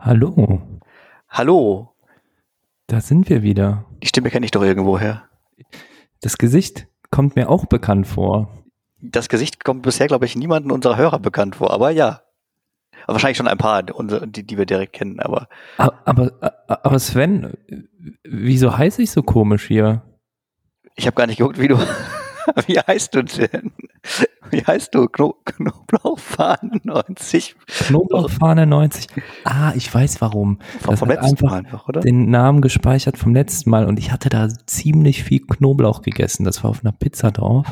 Hallo, Hallo, da sind wir wieder. die Stimme kenne ich doch irgendwoher. Das Gesicht kommt mir auch bekannt vor. Das Gesicht kommt bisher, glaube ich, niemanden unserer Hörer bekannt vor, aber ja. Aber wahrscheinlich schon ein paar, die, die wir direkt kennen, aber Aber, aber Sven, wieso heiße ich so komisch hier? ich habe gar nicht geguckt, wie du, wie heißt du denn? Wie heißt du? Kno Knoblauchfahnen 90? Knoblauchfahne 90. Ah, ich weiß warum. Vom, Das vom letzten einfach Mal einfach, oder? Den Namen gespeichert vom letzten Mal und ich hatte da ziemlich viel Knoblauch gegessen. Das war auf einer Pizza drauf.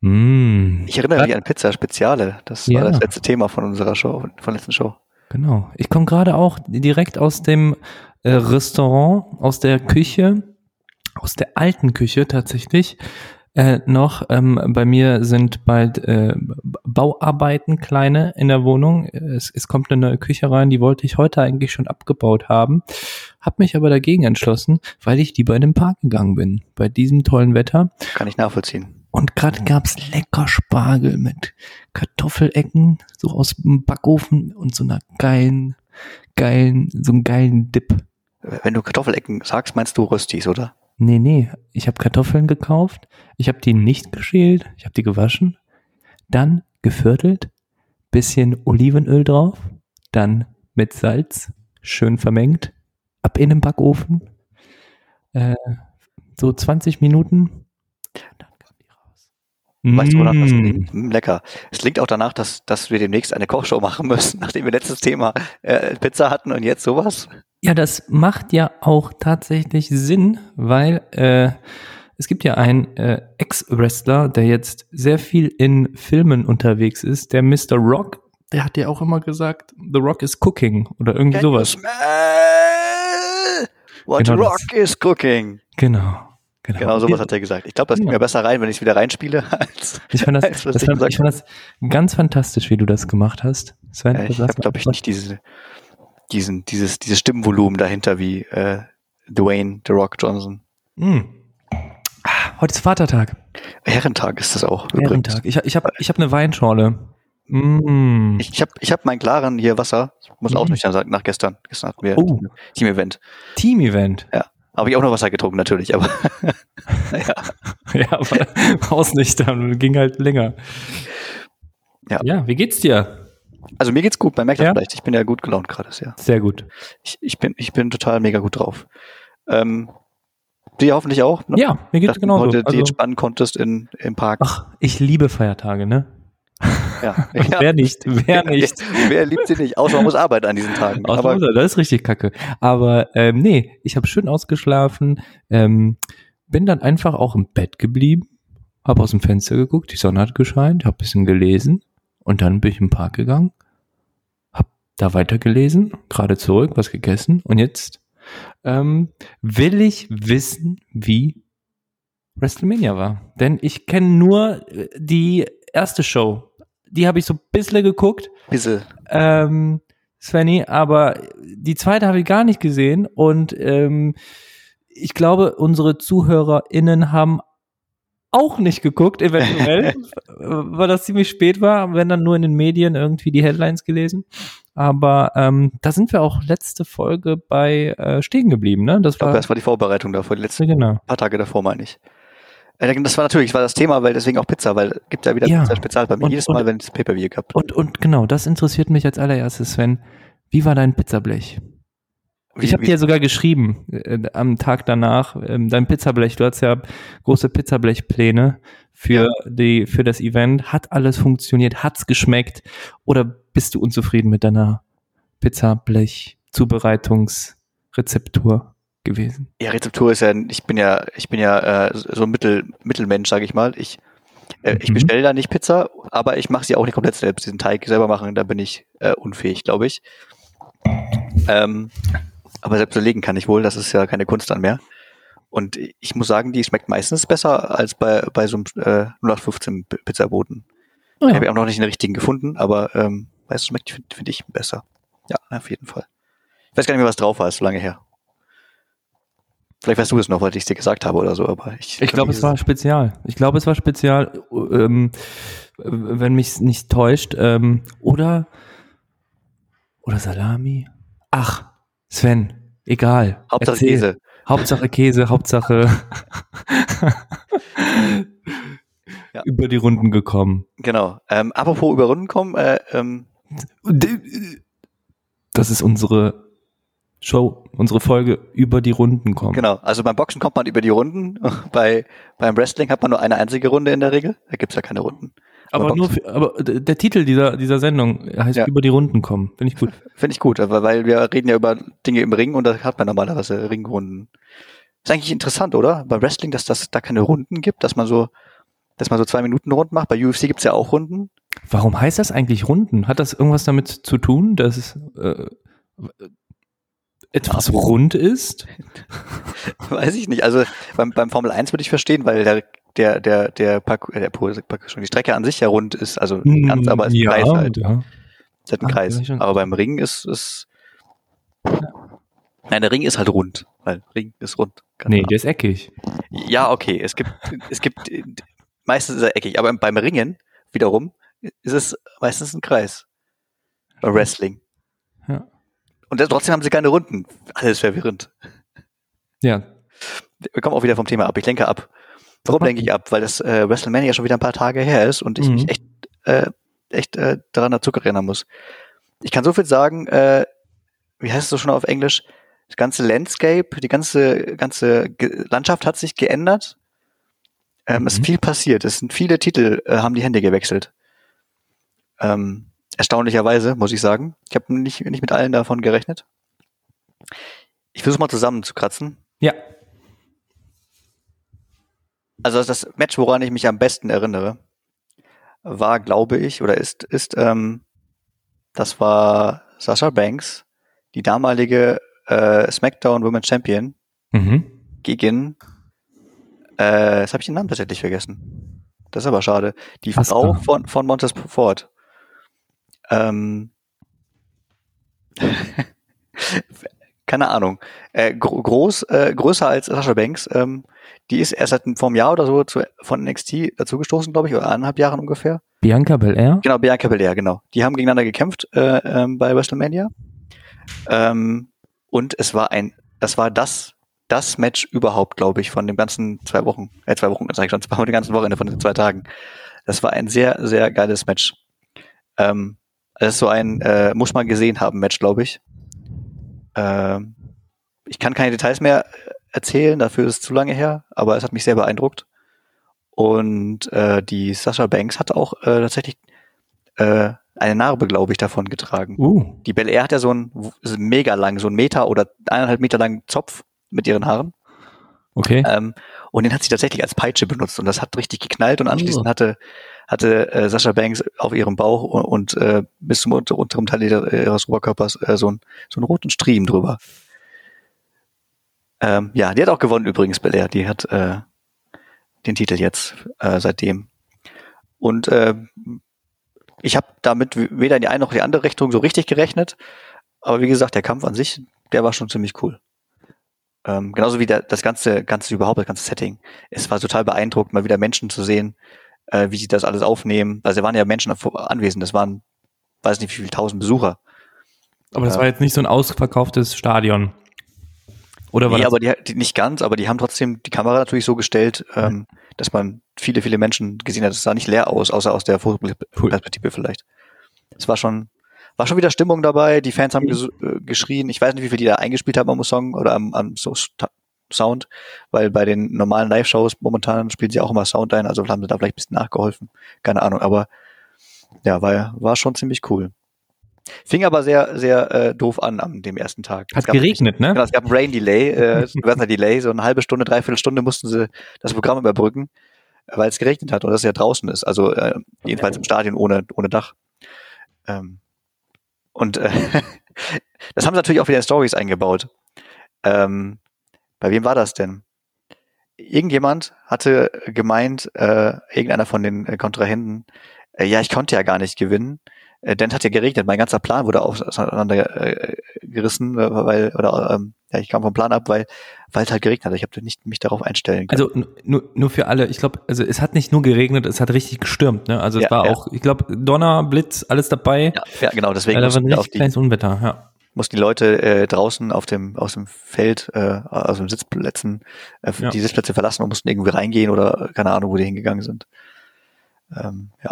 Mm, Ich erinnere mich an Pizza Speziale. Das Ja. war das letzte Thema von unserer Show, von der letzten Show. Genau. Ich komme gerade auch direkt aus dem äh, Restaurant, aus der Küche, aus der alten Küche tatsächlich. Äh, noch, ähm, bei mir sind bald äh, Bauarbeiten kleine in der Wohnung. Es, es kommt eine neue Küche rein, die wollte ich heute eigentlich schon abgebaut haben. Hab mich aber dagegen entschlossen, weil ich lieber in den Park gegangen bin. Bei diesem tollen Wetter. Kann ich nachvollziehen. Und gerade gab's lecker Spargel mit Kartoffelecken, so aus dem Backofen und so einer geilen, geilen, so einen geilen Dip. Wenn du Kartoffelecken sagst, meinst du Röstis, oder? Nee, nee, ich habe Kartoffeln gekauft, ich habe die nicht geschält, ich habe die gewaschen, dann geviertelt, bisschen Olivenöl drauf, dann mit Salz, schön vermengt, ab in den Backofen, äh, so 20 Minuten, dann kam die raus. Weißt du, wonach das Mm. klingt? Hm, lecker. Es klingt auch danach, dass, dass wir demnächst eine Kochshow machen müssen, nachdem wir letztes Thema äh, Pizza hatten und jetzt sowas. Ja, das macht ja auch tatsächlich Sinn, weil äh, es gibt ja einen äh, Ex-Wrestler, der jetzt sehr viel in Filmen unterwegs ist, der Mr. Rock, der hat ja auch immer gesagt, The Rock is cooking oder irgendwie Can you sowas. smell What Genau das. rock is cooking. Genau. Genau, Genau sowas hat er gesagt. Ich glaube, das geht Ja. mir besser rein, wenn ich es wieder reinspiele, als Ich fand das, das ich fand, ich fand das ganz fantastisch, wie du das gemacht hast. Sven, Äh, ich habe, glaube ich, nicht diese, diesen, dieses, dieses Stimmvolumen dahinter wie äh, Dwayne The Rock Johnson. Mm. Heute ist Vatertag. Herrentag ist das auch. übrigens. Ehrentag. Ich, ich habe ich hab eine Weinschorle. Mm. Ich, ich habe ich hab meinen klaren hier Wasser. Ich muss Mhm. ausnüchtern sagen, nach gestern. Gestern hatten wir Oh. Team-Event. Team-Event. Habe ich auch noch Wasser getrunken, natürlich, aber naja. Ja, aber ausnüchtern ging halt länger. Ja. Ja, wie geht's dir? Also mir geht's gut, man merkt Ja? vielleicht. Ich bin ja gut gelaunt gerade, ja. Sehr gut. Ich, ich, bin, ich bin total mega gut drauf. Ähm, dir hoffentlich auch? ne? Ja, mir geht's Dass genauso. du heute die Also, entspannen konntest in, im Park. ach, ich liebe Feiertage, ne? Ja. Wer nicht? Wer nicht? Wer liebt sie nicht? Außer man muss arbeiten an diesen Tagen. Aus Aber Mutter, das ist richtig kacke. Aber ähm, nee, ich habe schön ausgeschlafen, ähm, bin dann einfach auch im Bett geblieben, habe aus dem Fenster geguckt, die Sonne hat gescheint, habe ein bisschen gelesen und dann bin ich im Park gegangen, da weitergelesen, gerade zurück, was gegessen und jetzt ähm, will ich wissen, wie WrestleMania war. Denn ich kenne nur äh, die erste Show. Die habe ich so ein bisschen geguckt bisschen. ähm, Svenny, aber die zweite habe ich gar nicht gesehen und ähm, ich glaube, unsere ZuhörerInnen haben auch nicht geguckt, eventuell, weil das ziemlich spät war, wenn dann nur in den Medien irgendwie die Headlines gelesen. Aber ähm, da sind wir auch letzte Folge bei äh, stehen geblieben, ne? Das Ich glaube, war das war die Vorbereitung davor, die letzten genau. paar Tage davor, meine ich. Äh, Das war natürlich, das war das Thema, weil deswegen auch Pizza, weil gibt ja wieder Ja. Pizza Spezial bei mir Und- jedes und- Mal, wenn es Pay-Per-View gab. Und und genau, das interessiert mich als allererstes, Sven. Wie war dein Pizzablech? Ich habe dir sogar geschrieben äh, am Tag danach, ähm, dein Pizzablech, du hast ja große Pizzablechpläne für die für das Event. Hat alles funktioniert? Hat's geschmeckt? Oder bist du unzufrieden mit deiner Pizzablech Zubereitungsrezeptur gewesen? Ja, Rezeptur ist ja, ich bin ja, ich bin ja äh, so ein Mittel, Mittelmensch, sage ich mal. Ich, äh, ich Mhm. bestelle da nicht Pizza, aber ich mache sie auch nicht komplett selbst. Diesen Teig selber machen, da bin ich äh, unfähig, glaube ich. Ähm, aber selbst belegen kann ich wohl, das ist ja keine Kunst dann mehr. Und ich muss sagen, die schmeckt meistens besser als bei, bei so einem äh, 0815 P- Pizzaboten. Oh Ich habe ja auch noch nicht den richtigen gefunden, aber ähm, meistens schmeckt, finde find ich, besser. Ja, auf jeden Fall. Ich weiß gar nicht mehr, was drauf war, ist so lange her. Vielleicht weißt du es noch, weil ich es dir gesagt habe oder so, aber ich. Ich glaube, es war spezial. Ich glaube, es war spezial, ähm, wenn mich nicht täuscht. Ähm, oder oder Salami. Ach, Sven, egal. Hauptsache Erzähl. Käse. Hauptsache Käse, Hauptsache Ja. über die Runden gekommen. Genau. Ähm, apropos über Runden kommen, äh, ähm, Das ist unsere Show, unsere Folge über die Runden kommen. genau. Also beim Boxen kommt man über die Runden. Bei, beim Wrestling hat man nur eine einzige Runde in der Regel. Da gibt's ja keine Runden. Aber Aber nur, für, aber der Titel dieser, dieser Sendung heißt Ja. über die Runden kommen. Finde ich gut. Finde ich gut, aber weil wir reden ja über Dinge im Ring und da hat man normalerweise Ringrunden. Ist eigentlich interessant, oder? Beim Wrestling, dass das da keine Runden gibt, dass man so, dass man so zwei Minuten Runden macht. Bei UFC gibt's ja auch Runden. Warum heißt das eigentlich Runden? Hat das irgendwas damit zu tun, dass es äh, etwas rund ist? Weiß ich nicht. Also beim, beim Formel 1 würde ich verstehen, weil der, der, der, der, Park, äh, der Park, schon die Strecke an sich ja rund ist. Also nicht ganz, aber es ist ein Kreis halt. ja. Es hat einen Ah, Kreis. ja. Aber beim Ring ist es. Nein, der Ring ist halt rund. Weil Ring ist rund. Keine Nee, der ist eckig. Ja, okay. Es gibt, es gibt, meistens ist er eckig, aber beim Ringen wiederum ist es meistens ein Kreis. Beim Wrestling. Ja. Und trotzdem haben sie keine Runden. Alles verwirrend. Ja. Wir kommen auch wieder vom Thema ab. Ich lenke ab. Warum lenke ich ab? Weil das äh, WrestleMania schon wieder ein paar Tage her ist und ich Mhm. mich echt, äh, echt äh, daran dazu erinnern muss. Ich kann so viel sagen, äh, wie heißt es so schon auf Englisch? Das ganze Landscape, die ganze, ganze Ge Landschaft hat sich geändert. Ähm, Es ist Mhm. viel passiert. Es sind viele Titel, äh, haben die Hände gewechselt. Ähm, erstaunlicherweise, muss ich sagen. Ich habe nicht, nicht mit allen davon gerechnet. Ich versuche mal zusammenzukratzen. Ja. Also das Match, woran ich mich am besten erinnere, war, glaube ich, oder ist, ist, ähm, das war Sasha Banks, die damalige äh, SmackDown Women's Champion, Mhm. gegen, äh, jetzt habe ich den Namen tatsächlich vergessen. Das ist aber schade. Die Asuka. Frau von, von Montez Ford. Ähm, keine Ahnung. Äh, gro groß, äh, größer als Sasha Banks. Ähm, die ist erst seit vor einem Jahr oder so zu, von NXT dazugestoßen, glaube ich, oder eineinhalb Jahren ungefähr. Bianca Belair? Genau, Bianca Belair, genau. Die haben gegeneinander gekämpft äh, ähm, bei WrestleMania. Ähm, und es war ein, das war das, das Match überhaupt, glaube ich, von den ganzen zwei Wochen, äh, zwei Wochen, sag ich schon, von den ganzen Wochenende, von den zwei Tagen. Das war ein sehr, sehr geiles Match. Ähm, das ist so ein, äh, muss man gesehen haben Match, glaube ich. Ähm, ich kann keine Details mehr erzählen, dafür ist es zu lange her, aber es hat mich sehr beeindruckt. Und äh, die Sasha Banks hat auch äh, tatsächlich äh, eine Narbe, glaube ich, davon getragen. Uh. Die Bel Air hat ja so einen mega lang, so einen Meter oder eineinhalb Meter langen Zopf mit ihren Haaren. Okay. Ähm, und den hat sie tatsächlich als Peitsche benutzt und das hat richtig geknallt und anschließend hatte hatte äh, Sascha Banks auf ihrem Bauch und, und äh, bis zum unter, unteren Teil ihres Oberkörpers äh, so, ein, so einen roten Striemen drüber. Ähm, ja, die hat auch gewonnen übrigens, Belair. Die hat äh, den Titel jetzt äh, seitdem. Und äh, ich habe damit weder in die eine noch die andere Richtung so richtig gerechnet. Aber wie gesagt, der Kampf an sich, der war schon ziemlich cool. Ähm, genauso wie der, das ganze, ganze überhaupt, das ganze Setting. Es war total beeindruckend, mal wieder Menschen zu sehen, äh, wie sie das alles aufnehmen. Also da waren ja Menschen anwesend, das waren, weiß nicht wie viele tausend Besucher. Aber das ja. war jetzt nicht so ein ausverkauftes Stadion. Oder war Nee, das? aber die, die nicht ganz, aber die haben trotzdem die Kamera natürlich so gestellt, ähm, dass man viele, viele Menschen gesehen hat. Es sah nicht leer aus, außer aus der Vogelperspektive vielleicht. Es war schon, war schon wieder Stimmung dabei. Die Fans haben ges äh, geschrien. Ich weiß nicht, wie viel die da eingespielt haben am Song oder am, am so Sound, weil bei den normalen Live-Shows momentan spielen sie auch immer Sound ein, also haben sie da vielleicht ein bisschen nachgeholfen. Keine Ahnung, aber ja, war, war schon ziemlich cool. Fing aber sehr, sehr äh, doof an am dem ersten Tag. Es Hat gab- geregnet, ne? Genau, es gab ein Rain Delay, äh, ein Delay, so eine halbe Stunde, dreiviertel Stunde mussten sie das Programm überbrücken, weil es geregnet hat und das ja draußen ist, also äh, jedenfalls im Stadion ohne, ohne Dach. Ähm, und äh, das haben sie natürlich auch wieder in Stories eingebaut. Ähm, bei wem war das denn? Irgendjemand hatte gemeint, äh, irgendeiner von den äh, Kontrahenten, äh, ja, ich konnte ja gar nicht gewinnen, äh, denn es hat ja geregnet, mein ganzer Plan wurde auseinander äh, äh, weil, oder ähm, ja, ich kam vom Plan ab, weil weil es halt geregnet hat. Ich habe nicht mich darauf einstellen können. Also nur, nur für alle, ich glaube, also es hat nicht nur geregnet, es hat richtig gestürmt, ne? Also es Ja, war ja. auch, ich glaube, Donner, Blitz, alles dabei. ja, ja, genau, deswegen Ja, da war ein richtig kleines Unwetter, ja. Mussten die Leute äh, draußen auf dem aus dem Feld, äh, aus den Sitzplätzen, äh, Ja. die Sitzplätze verlassen und mussten irgendwie reingehen oder keine Ahnung, wo die hingegangen sind. Ähm, ja.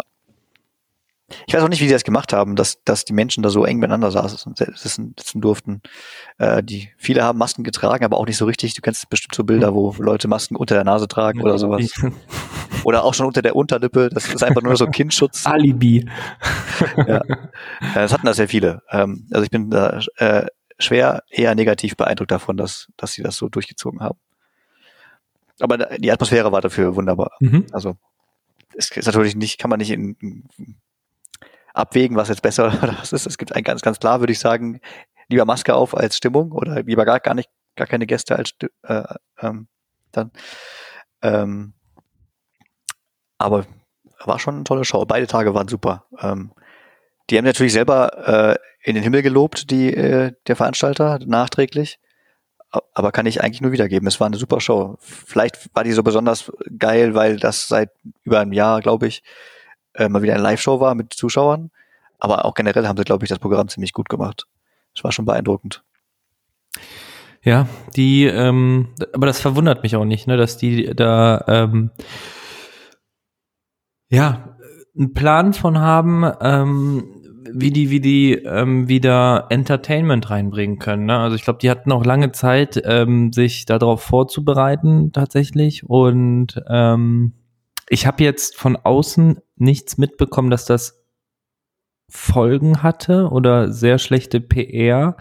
Ich weiß auch nicht, wie die das gemacht haben, dass, dass die Menschen da so eng miteinander saßen, sitzen, sitzen durften. Äh, die, viele haben Masken getragen, aber auch nicht so richtig. Du kennst bestimmt so Bilder, wo Leute Masken unter der Nase tragen oder sowas. Oder auch schon unter der Unterlippe. Das ist einfach nur so Kindschutz. Alibi. Ja. Das hatten da sehr viele. Ähm, also ich bin da äh, schwer eher negativ beeindruckt davon, dass, dass sie das so durchgezogen haben. Aber die Atmosphäre war dafür wunderbar. Mhm. Also es ist natürlich nicht, kann man nicht in, in abwägen, was jetzt besser oder was ist. Es gibt ein ganz, ganz klar, würde ich sagen, lieber Maske auf als Stimmung oder lieber gar, gar nicht, gar keine Gäste als äh, ähm, dann. Ähm, aber war schon eine tolle Show. Beide Tage waren super. Ähm, die haben natürlich selber äh, in den Himmel gelobt, die äh, der Veranstalter nachträglich. Aber kann ich eigentlich nur wiedergeben. Es war eine super Show. Vielleicht war die so besonders geil, weil das seit über einem Jahr, glaube ich, äh, mal wieder eine Live-Show war mit Zuschauern. Aber auch generell haben sie, glaube ich, das Programm ziemlich gut gemacht. Es war schon beeindruckend. Ja, die, ähm, aber das verwundert mich auch nicht, ne, dass die da ähm, ja einen Plan von haben, ähm, wie die, wie die ähm, wieder Entertainment reinbringen können. Ne? Also ich glaube, die hatten auch lange Zeit, ähm, sich darauf vorzubereiten tatsächlich. Und ähm, ich habe jetzt von außen nichts mitbekommen, dass das Folgen hatte oder sehr schlechte PR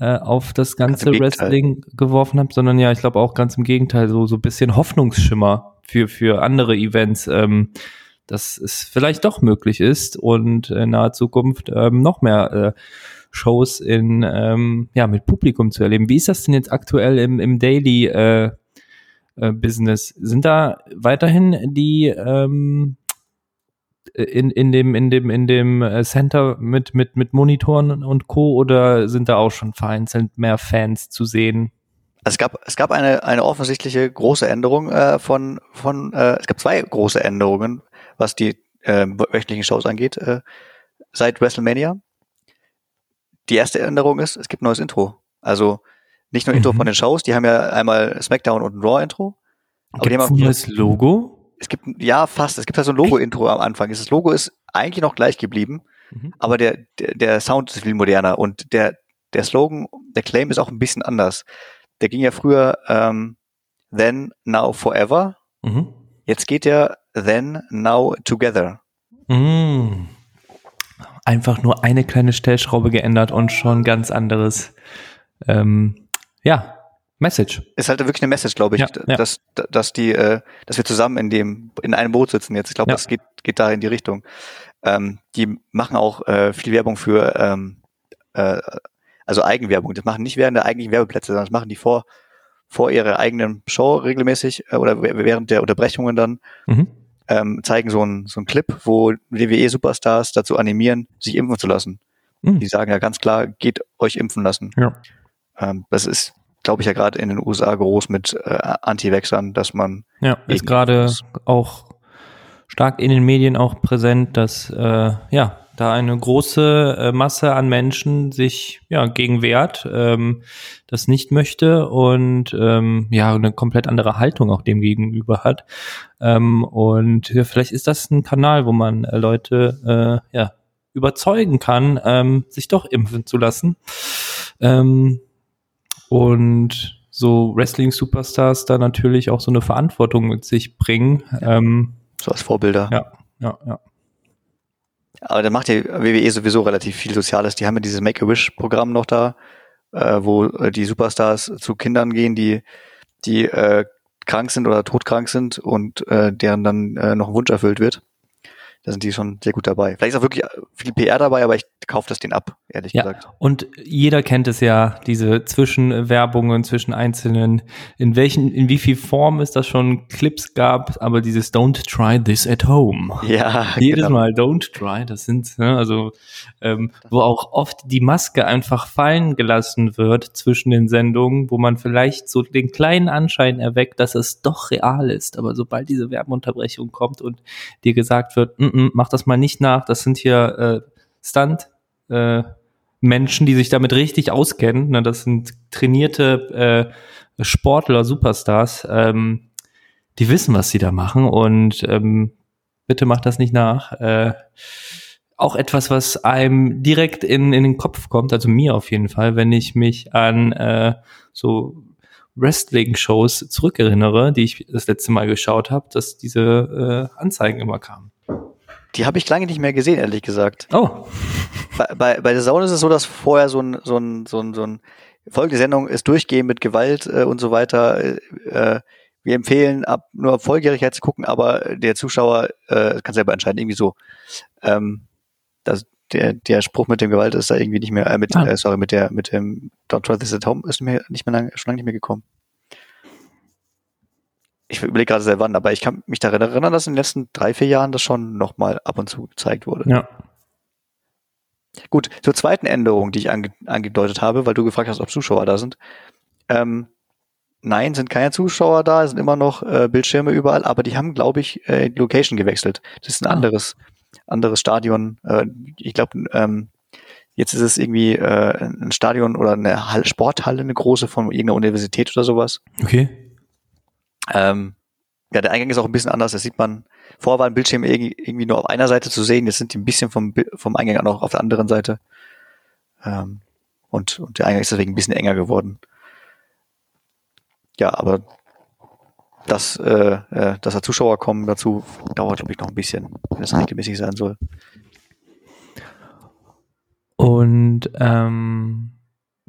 äh, auf das Ganz ganze. Wrestling geworfen habe, sondern ja, ich glaube auch ganz im Gegenteil, so so ein bisschen Hoffnungsschimmer für für andere Events, ähm, dass es vielleicht doch möglich ist und in naher Zukunft ähm, noch mehr äh, Shows in ähm, ja mit Publikum zu erleben. Wie ist das denn jetzt aktuell im im Daily äh, äh, Business? Sind da weiterhin die ähm, in, in dem, in dem, in dem äh, Center mit, mit, mit Monitoren und Co. oder sind da auch schon vereinzelt mehr Fans zu sehen? Es gab, es gab eine, eine offensichtliche große Änderung äh, von, von äh, es gab zwei große Änderungen, was die äh, wöchentlichen Shows angeht, äh, seit WrestleMania. Die erste Änderung ist, es gibt neues Intro. Also nicht nur Intro Mhm. von den Shows, die haben ja einmal SmackDown und ein Raw-Intro. Aber die Gibt's haben ein auch, neues Logo? es gibt, ja, fast, es gibt ja so ein Logo-Intro am Anfang. Das Logo ist eigentlich noch gleich geblieben, Mhm. aber der, der, der Sound ist viel moderner und der, der Slogan, der Claim ist auch ein bisschen anders. Der ging ja früher ähm, Then, Now, Forever. Mhm. Jetzt geht der Then, Now, Together. Mhm. Einfach nur eine kleine Stellschraube geändert und schon ganz anderes, ähm, ja, Message. Ist halt wirklich eine Message, glaube ich, Ja, ja. dass, dass die, äh, dass wir zusammen in dem, in einem Boot sitzen jetzt. Ich glaube, Ja. das geht, geht da in die Richtung. Ähm, die machen auch äh, viel Werbung für, ähm, äh, also Eigenwerbung. Das machen nicht während der eigentlichen Werbeplätze, sondern das machen die vor, vor ihrer eigenen Show regelmäßig äh, oder während der Unterbrechungen dann. Mhm. ähm, zeigen so einen so einen Clip, wo WWE-Superstars dazu animieren, sich impfen zu lassen. Mhm. Die sagen ja ganz klar, geht euch impfen lassen. Ja. Ähm, das ist, glaube ich, ja gerade in den USA groß mit äh, Anti-Vaxxern, dass man Ja, ist gerade auch stark in den Medien auch präsent, dass äh, ja da eine große äh, Masse an Menschen sich ja gegen wehrt, ähm, das nicht möchte und ähm, ja eine komplett andere Haltung auch dem gegenüber hat. Ähm, und ja, vielleicht ist das ein Kanal, wo man äh, Leute äh, ja überzeugen kann, ähm, sich doch impfen zu lassen. Ähm, und so Wrestling-Superstars da natürlich auch so eine Verantwortung mit sich bringen. Ähm, so als Vorbilder. ja, ja, ja. Aber da macht die WWE sowieso relativ viel Soziales. Die haben ja dieses Make-A-Wish-Programm noch da, äh, wo äh, die Superstars zu Kindern gehen, die, die äh, krank sind oder todkrank sind und äh, deren dann äh, noch ein Wunsch erfüllt wird. Da sind die schon sehr gut dabei. Vielleicht ist auch wirklich viel PR dabei, aber ich kaufe das denen ab, ehrlich Ja. gesagt. Und jeder kennt es ja, diese Zwischenwerbungen zwischen einzelnen, in welchen, in wie viel Form es da schon Clips gab, aber dieses Don't try this at home. Ja, Jedes genau. Mal Don't try, das sind, ne, also, ähm, wo auch oft die Maske einfach fallen gelassen wird zwischen den Sendungen, wo man vielleicht so den kleinen Anschein erweckt, dass es doch real ist. Aber sobald diese Werbeunterbrechung kommt und dir gesagt wird, "Mm, mm, mach das mal nicht nach, das sind hier äh, Stunt, äh, Menschen, die sich damit richtig auskennen. Ne, das sind trainierte äh, Sportler, Superstars. Ähm, die wissen, was sie da machen und ähm, bitte macht das nicht nach. Äh, auch etwas, was einem direkt in, in den Kopf kommt, also mir auf jeden Fall, wenn ich mich an äh, so Wrestling-Shows zurückerinnere, die ich das letzte Mal geschaut habe, dass diese äh, Anzeigen immer kamen. Die habe ich lange nicht mehr gesehen, ehrlich gesagt. Oh. Bei, bei, bei der Sauna ist es so, dass vorher so ein, so ein, so ein, so ein folgende Sendung ist durchgehend mit Gewalt äh, und so weiter. Äh, wir empfehlen, ab nur ab Volljährigkeit zu gucken, aber der Zuschauer äh, kann selber entscheiden, irgendwie so. Ähm, das, der, der Spruch mit dem Gewalt ist da irgendwie nicht mehr, äh, mit, ah. äh, sorry, mit der, mit dem Don't Try This at Home ist mir nicht mehr lang, schon lange nicht mehr gekommen. Ich überlege gerade sehr wann, aber ich kann mich daran erinnern, dass in den letzten drei, vier Jahren das schon nochmal ab und zu gezeigt wurde. Ja. Gut, zur zweiten Änderung, die ich ange angedeutet habe, weil du gefragt hast, ob Zuschauer da sind. Ähm, nein, sind keine Zuschauer da, es sind immer noch äh, Bildschirme überall, aber die haben, glaube ich, äh, die Location gewechselt. Das ist ein ah. anderes anderes Stadion. Äh, ich glaube, ähm, jetzt ist es irgendwie äh, ein Stadion oder eine Hall Sporthalle, eine große von irgendeiner Universität oder sowas. Okay. Ähm, ja, der Eingang ist auch ein bisschen anders. Das sieht man. Vorher war ein Bildschirm irgendwie nur auf einer Seite zu sehen. Jetzt sind die ein bisschen vom, vom Eingang auch auf der anderen Seite. Ähm, und, und der Eingang ist deswegen ein bisschen enger geworden. Ja, aber dass, äh, äh, dass da Zuschauer kommen dazu, dauert, glaube ich, noch ein bisschen, wenn es regelmäßig sein soll. Und ähm,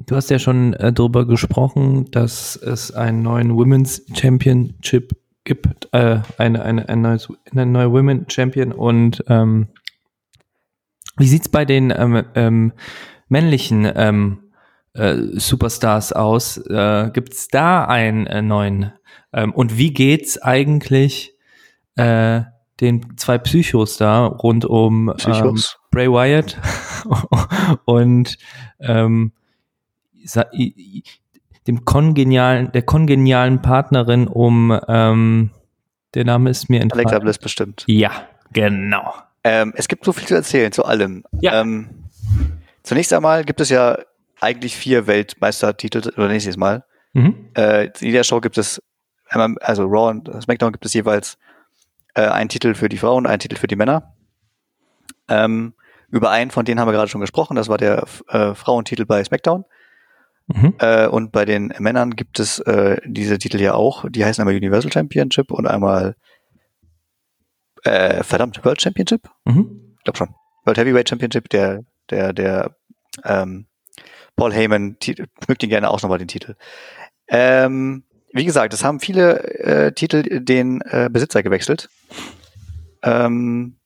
du hast ja schon äh, darüber gesprochen, dass es einen neuen Women's Championship gibt, äh, eine, eine, ein neues, eine neue Women Champion und ähm, wie sieht's bei den ähm, ähm, männlichen ähm, äh, Superstars aus? Äh, gibt's da einen äh, neuen ähm, und wie geht's eigentlich äh, den zwei Psychos da rund um ähm, Bray Wyatt und ähm, dem kongenialen, der kongenialen Partnerin um ähm, der Name ist mir entfallen. Alexa Bliss bestimmt. Ja, genau. Ähm, es gibt so viel zu erzählen zu allem. Ja. Ähm, zunächst einmal gibt es ja eigentlich vier Weltmeistertitel, oder nächstes Mal. Mhm. Äh, in jeder Show gibt es also Raw und SmackDown gibt es jeweils äh, einen Titel für die Frauen, einen Titel für die Männer. Ähm, über einen von denen haben wir gerade schon gesprochen, das war der äh, Frauentitel bei SmackDown. Mhm. Äh, und bei den Männern gibt es äh, diese Titel ja auch, die heißen einmal Universal Championship und einmal äh, verdammt, World Championship? Mhm. Ich glaube schon. World Heavyweight Championship, der, der, der ähm, Paul Heyman schmückt ihn gerne auch nochmal den Titel. Ähm, wie gesagt, es haben viele äh, Titel den äh, Besitzer gewechselt. Ähm,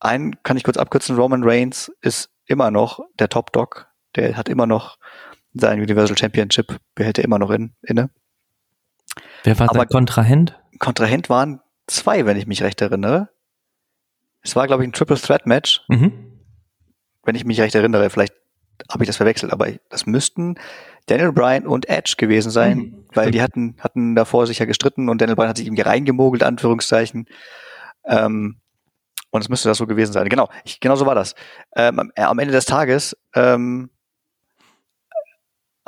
einen kann ich kurz abkürzen, Roman Reigns ist immer noch der Top Dog. Der hat immer noch sein Universal Championship, behält er immer noch in, inne. Wer war Aber sein Kontrahent? Kontrahent waren zwei, wenn ich mich recht erinnere. Es war, glaube ich, ein Triple Threat Match. Mhm. Wenn ich mich recht erinnere, vielleicht habe ich das verwechselt, aber das müssten Daniel Bryan und Edge gewesen sein, mhm. weil die hatten, hatten davor sich ja gestritten und Daniel Bryan hat sich irgendwie reingemogelt, Anführungszeichen. Ähm, und es müsste das so gewesen sein. Genau, ich, genau so war das. Ähm, am Ende des Tages ähm,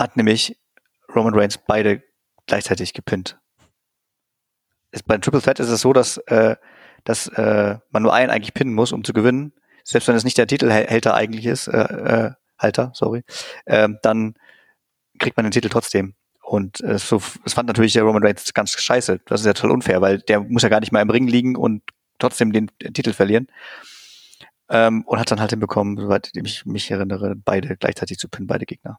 hat nämlich Roman Reigns beide gleichzeitig gepinnt. Ist, bei Triple Threat ist es so, dass, äh, dass äh, man nur einen eigentlich pinnen muss, um zu gewinnen. Selbst wenn es nicht der Titelhälter eigentlich ist, äh, äh, Halter, sorry, äh, dann kriegt man den Titel trotzdem. Und äh, so, es fand natürlich der Roman Reigns ganz scheiße. Das ist ja total unfair, weil der muss ja gar nicht mal im Ring liegen und trotzdem den, den Titel verlieren. Ähm, und hat dann halt hinbekommen, soweit ich mich erinnere, beide gleichzeitig zu pinnen, beide Gegner.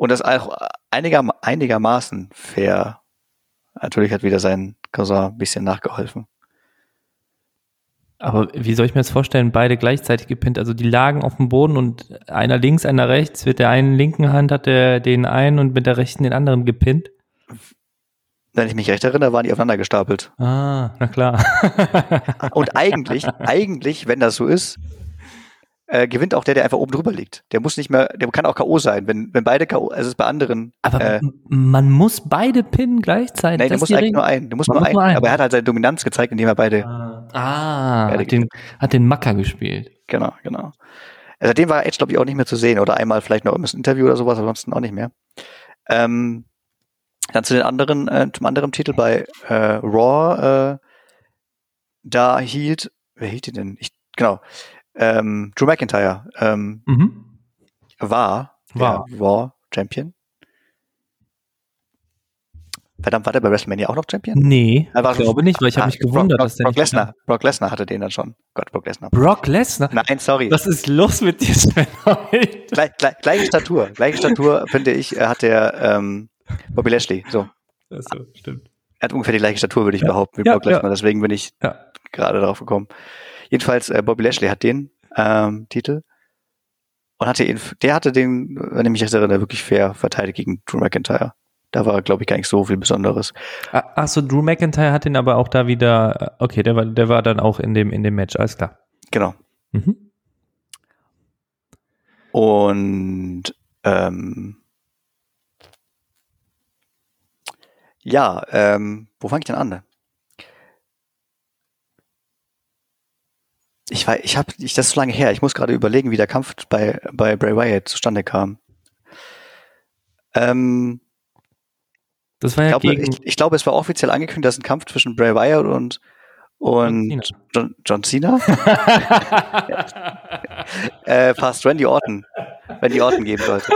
Und das auch einiger, einigermaßen fair. Natürlich hat wieder sein Cousin ein bisschen nachgeholfen. Aber wie soll ich mir das vorstellen? Beide gleichzeitig gepinnt. Also die lagen auf dem Boden und einer links, einer rechts. Mit der einen linken Hand hat er den einen und mit der rechten den anderen gepinnt. Wenn ich mich recht erinnere, waren die aufeinander gestapelt. Ah, na klar. und eigentlich, eigentlich, wenn das so ist, äh, gewinnt auch der, der einfach oben drüber liegt. Der muss nicht mehr, der kann auch K.O. sein, wenn, wenn beide K.O., also es ist bei anderen. Aber äh, man muss beide pinnen gleichzeitig. Nein, der muss eigentlich nur einen. Der muss, nur, muss einen, nur einen. Aber er hat halt seine Dominanz gezeigt, indem er beide. Ah, ah beide hat, den, hat den Macker gespielt. Genau, genau. seitdem war Edge, glaube ich, auch nicht mehr zu sehen. Oder einmal vielleicht noch im Interview oder sowas, ansonsten auch nicht mehr. Ähm, dann zu den anderen, äh, zum anderen Titel bei äh, Raw, äh, da hielt, wer hielt die denn? Ich, genau, ähm, Drew McIntyre ähm, Mhm. war, War. Raw Champion. Verdammt, war der bei WrestleMania auch noch Champion? Nee, ich glaube nicht, weil ich habe Ah, mich gewundert, Brock, dass der Brock Lesnar. Brock Lesnar hatte den dann schon. Gott, Brock Lesnar. Brock Lesnar? Nein, sorry. Was ist los mit dir, Sven? heute? Gleich, gleich, gleiche Statur. Gleiche Statur, finde ich, äh, hat der ähm, Bobby Lashley. So. Achso, stimmt. Er hat ungefähr die gleiche Statur, würde ich Ja. behaupten, wie Ja, Brock Lesnar. Deswegen bin ich Ja. gerade darauf gekommen. Jedenfalls, äh, Bobby Lashley hat den ähm, Titel und hatte ihn, der hatte den, wenn ich mich recht erinnere, wirklich fair verteidigt gegen Drew McIntyre. Da war, glaube ich, gar nicht so viel Besonderes. Ah, Ach so, Drew McIntyre hat den aber auch da wieder, äh, okay, der war, der war dann auch in dem, in dem Match, alles klar. Genau. Mhm. Und ähm, ja, ähm, wo fange ich denn an? Ich weiß, ich habe, ich, das ist so lange her. Ich muss gerade überlegen, wie der Kampf bei bei Bray Wyatt zustande kam. Ähm, Das war ich, ja glaube, gegen ich, ich glaube, es war offiziell angekündigt, dass ein Kampf zwischen Bray Wyatt und und John, John Cena, äh, fast Randy Orton, Randy Orton geben sollte.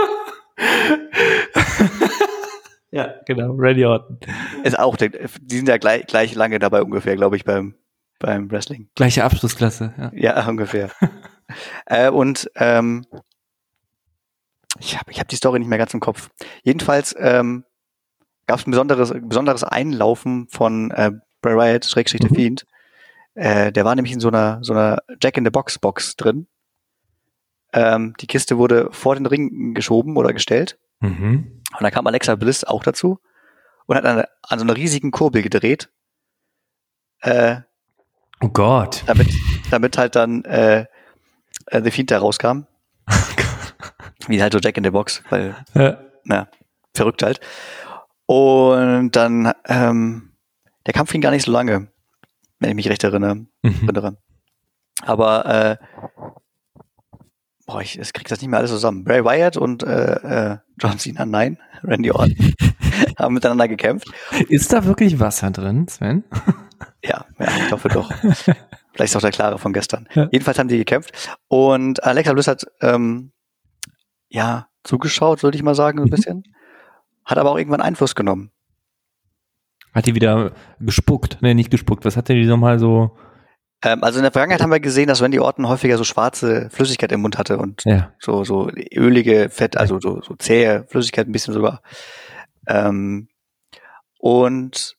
ja, genau, Randy Orton. Ist auch, die sind ja gleich, gleich lange dabei ungefähr, glaube ich, beim, beim Wrestling. Gleiche Abschlussklasse, ja. Ja, ungefähr. äh, und ähm, ich habe ich hab die Story nicht mehr ganz im Kopf. Jedenfalls ähm, gab es ein besonderes, besonderes Einlaufen von äh, Bray Wyatt, Schrägstrich Mhm. Fiend. Äh, der war nämlich in so einer, so einer Jack-in-the-Box-Box drin. Ähm, die Kiste wurde vor den Ring geschoben oder gestellt. Mhm. Und dann kam Alexa Bliss auch dazu und hat an, an so einer riesigen Kurbel gedreht, äh, Oh Gott. damit, damit halt dann äh, äh, The Fiend da rauskam. Wie halt so Jack in the Box, weil, Ja. na, verrückt halt. Und dann, ähm, der Kampf ging gar nicht so lange, wenn ich mich recht erinnere. Mhm. Aber, äh, boah, ich, ich krieg das nicht mehr alles zusammen. Bray Wyatt und äh, äh, John Cena, nein, Randy Orton, haben miteinander gekämpft. Ist da wirklich Wasser drin, Sven? Ja, ja, ich hoffe doch. Vielleicht ist auch der Klare von gestern. Ja. Jedenfalls haben die gekämpft. Und Alexa Bliss hat, ähm, ja, zugeschaut, würde ich mal sagen, ein Mhm. bisschen. Hat aber auch irgendwann Einfluss genommen. Hat die wieder gespuckt? Nee, nicht gespuckt. Was hat die nochmal so? Ähm, also in der Vergangenheit haben wir gesehen, dass Randy Orton häufiger so schwarze Flüssigkeit im Mund hatte und Ja. so, so ölige Fett, also so, so zähe Flüssigkeit ein bisschen sogar. Ähm, und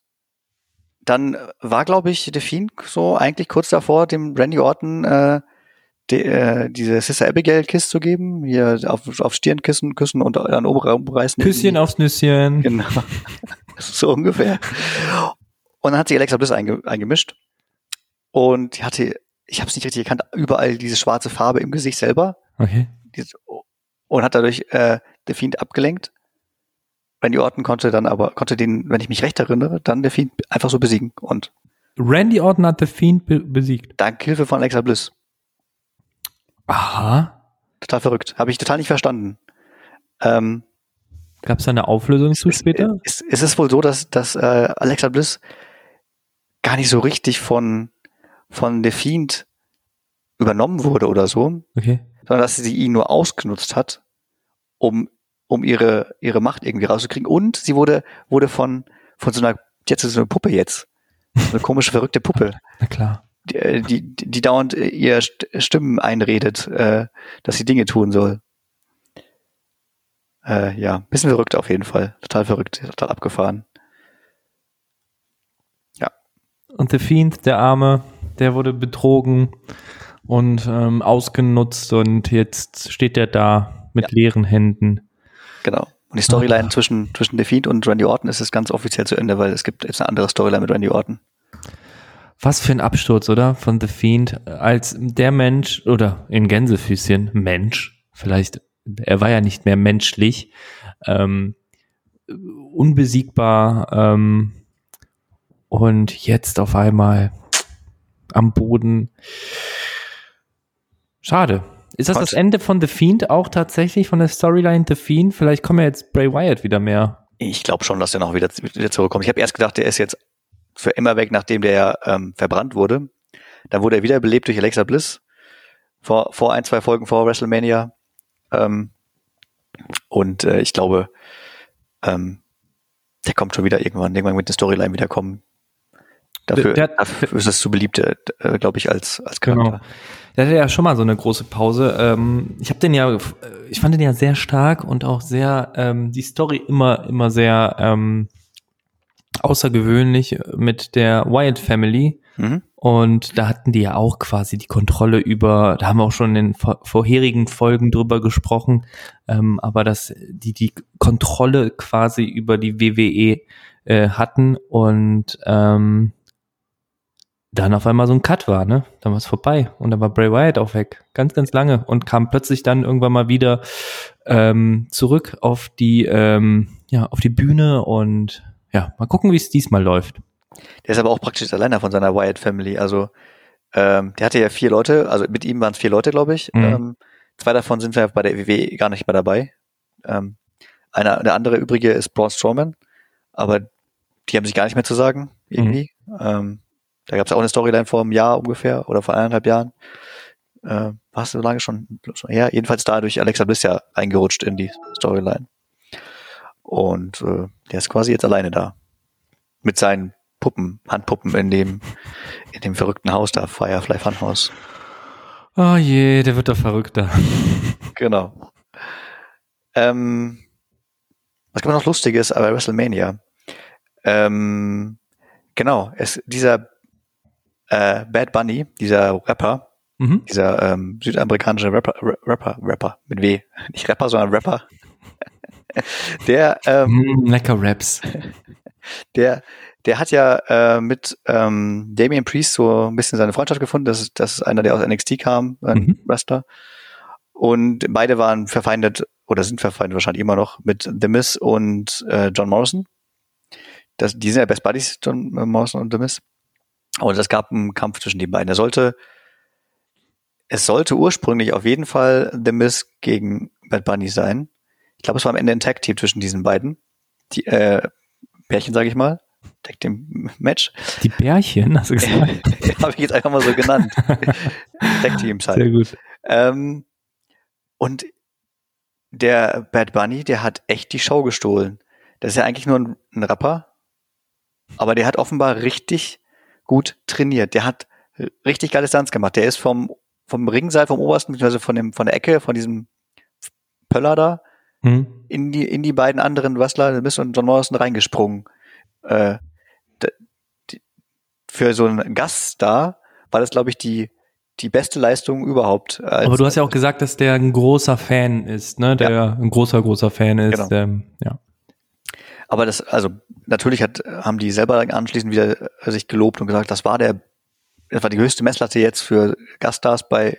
dann war, glaube ich, Fiend so eigentlich kurz davor, dem Randy Orton äh, die, äh, diese Sister Abigail Kiss zu geben, hier auf, auf Stirn küssen, küssen und dann oben reißen. Küsschen aufs Nüsschen. Genau. so ungefähr. Und dann hat sich Alexa Bliss einge eingemischt und die hatte, ich habe es nicht richtig erkannt, überall diese schwarze Farbe im Gesicht selber Okay. Und hat dadurch äh, The Fiend abgelenkt. Randy Orton konnte dann aber, konnte den, wenn ich mich recht erinnere, dann The Fiend einfach so besiegen. Und Randy Orton hat The Fiend be besiegt. dank Hilfe von Alexa Bliss. Aha. Total verrückt. Habe ich total nicht verstanden. Ähm, Gab es da eine Auflösung zu später? ist, ist es wohl so, dass, dass äh, Alexa Bliss gar nicht so richtig von, von The Fiend übernommen wurde oder so, Okay. sondern dass sie ihn nur ausgenutzt hat, um, um ihre, ihre Macht irgendwie rauszukriegen. Und sie wurde, wurde von, von so einer, jetzt ist so eine Puppe jetzt. So eine komische, verrückte Puppe, Na klar. die, äh, die, die dauernd äh, ihr St- Stimmen einredet, äh, dass sie Dinge tun soll. Äh, ja, bisschen verrückt auf jeden Fall. Total verrückt, total abgefahren. Und The Fiend, der Arme, der wurde betrogen und ähm, ausgenutzt und jetzt steht er da mit leeren Händen. Genau. Und die Storyline Ah. zwischen, zwischen The Fiend und Randy Orton ist es ganz offiziell zu Ende, weil es gibt jetzt eine andere Storyline mit Randy Orton. Was für ein Absturz, oder? Von The Fiend als der Mensch oder in Gänsefüßchen Mensch, vielleicht, er war ja nicht mehr menschlich, ähm, unbesiegbar ähm, und jetzt auf einmal am Boden. Schade. Ist das Quatsch. das Ende von The Fiend auch tatsächlich, von der Storyline The Fiend? Vielleicht kommen ja jetzt Bray Wyatt wieder mehr. Ich glaube schon, dass er noch wieder, wieder zurückkommt. Ich habe erst gedacht, der ist jetzt für immer weg, nachdem der ähm, verbrannt wurde. Dann wurde er wiederbelebt durch Alexa Bliss vor, vor ein, zwei Folgen vor WrestleMania. Ähm, und äh, ich glaube, ähm, der kommt schon wieder irgendwann, irgendwann mit der Storyline wiederkommen. Dafür, Der- dafür ist es zu beliebt, äh, glaube ich, als, als Charakter. Genau. Der hatte ja schon mal so eine große Pause. Ähm, ich habe den ja, ich fand den ja sehr stark und auch sehr, ähm, die Story immer, immer sehr ähm, außergewöhnlich mit der Wyatt Family. Mhm. Und da hatten die ja auch quasi die Kontrolle über, da haben wir auch schon in den vor, vorherigen Folgen drüber gesprochen, ähm, aber dass die die Kontrolle quasi über die WWE äh, hatten und ähm, dann auf einmal so ein Cut war, ne? Dann war es vorbei und dann war Bray Wyatt auch weg, ganz, ganz lange und kam plötzlich dann irgendwann mal wieder ähm, zurück auf die, ähm, ja, auf die Bühne und ja, mal gucken, wie es diesmal läuft. Der ist aber auch praktisch alleiner von seiner Wyatt Family. Also ähm, der hatte ja vier Leute, also mit ihm waren es vier Leute, glaube ich. Mhm. Ähm, zwei davon sind ja bei der WWE gar nicht mehr dabei. Ähm, einer, der andere übrige ist Braun Strowman, aber die haben sich gar nicht mehr zu sagen, irgendwie. Ähm, da gab es auch eine Storyline vor einem Jahr ungefähr oder vor eineinhalb Jahren. Äh, war es so lange schon, schon her? Jedenfalls dadurch Alexa Bliss ja eingerutscht in die Storyline. Und äh, der ist quasi jetzt alleine da. Mit seinen Puppen, Handpuppen in dem, in dem verrückten Haus da, Firefly Funhouse. Oh je, der wird doch verrückter. Genau. Ähm, was gibt noch Lustiges bei WrestleMania? Ähm, genau, es, dieser äh, Bad Bunny, dieser Rapper, Mhm. dieser ähm, südamerikanische Rapper, Ra- Rapper, Rapper, mit W, nicht Rapper, sondern Rapper, der, ähm, Mm, lecker Raps. der, der hat ja äh, mit ähm, Damian Priest so ein bisschen seine Freundschaft gefunden. Das ist, das ist einer, der aus NXT kam, ein Mhm. Wrestler. Und beide waren verfeindet oder sind verfeindet wahrscheinlich immer noch mit The Miz und äh, John Morrison. Das, die sind ja Best Buddies, John äh, Morrison und The Miz. Und es gab einen Kampf zwischen den beiden. Er sollte, es sollte ursprünglich auf jeden Fall The Miz gegen Bad Bunny sein. Ich glaube, es war am Ende ein Tag Team zwischen diesen beiden. Die äh, Pärchen, sage ich mal. Tag Team Match. Die Bärchen, hast du gesagt? Habe ich jetzt einfach mal so genannt. Tag Teams halt. Sehr gut. Ähm, und der Bad Bunny, der hat echt die Show gestohlen. Das ist ja eigentlich nur ein, ein Rapper, aber der hat offenbar richtig gut trainiert. Der hat richtig geile Stunts gemacht. Der ist vom, vom Ringseil, vom obersten, beziehungsweise von, dem, von der Ecke, von diesem Pöller da, Mhm. in die, in die beiden anderen Wrestler, Miz und John Morrison, reingesprungen. Äh, für so einen Gaststar war das, glaube ich, die, die beste Leistung überhaupt. Aber du hast ja auch gesagt, dass der ein großer Fan ist, ne? Der ein großer, großer Fan ist. Genau. Ähm, ja. Aber das, also natürlich hat, haben die selber anschließend wieder äh, sich gelobt und gesagt, das war der, das war die höchste Messlatte jetzt für Gaststars bei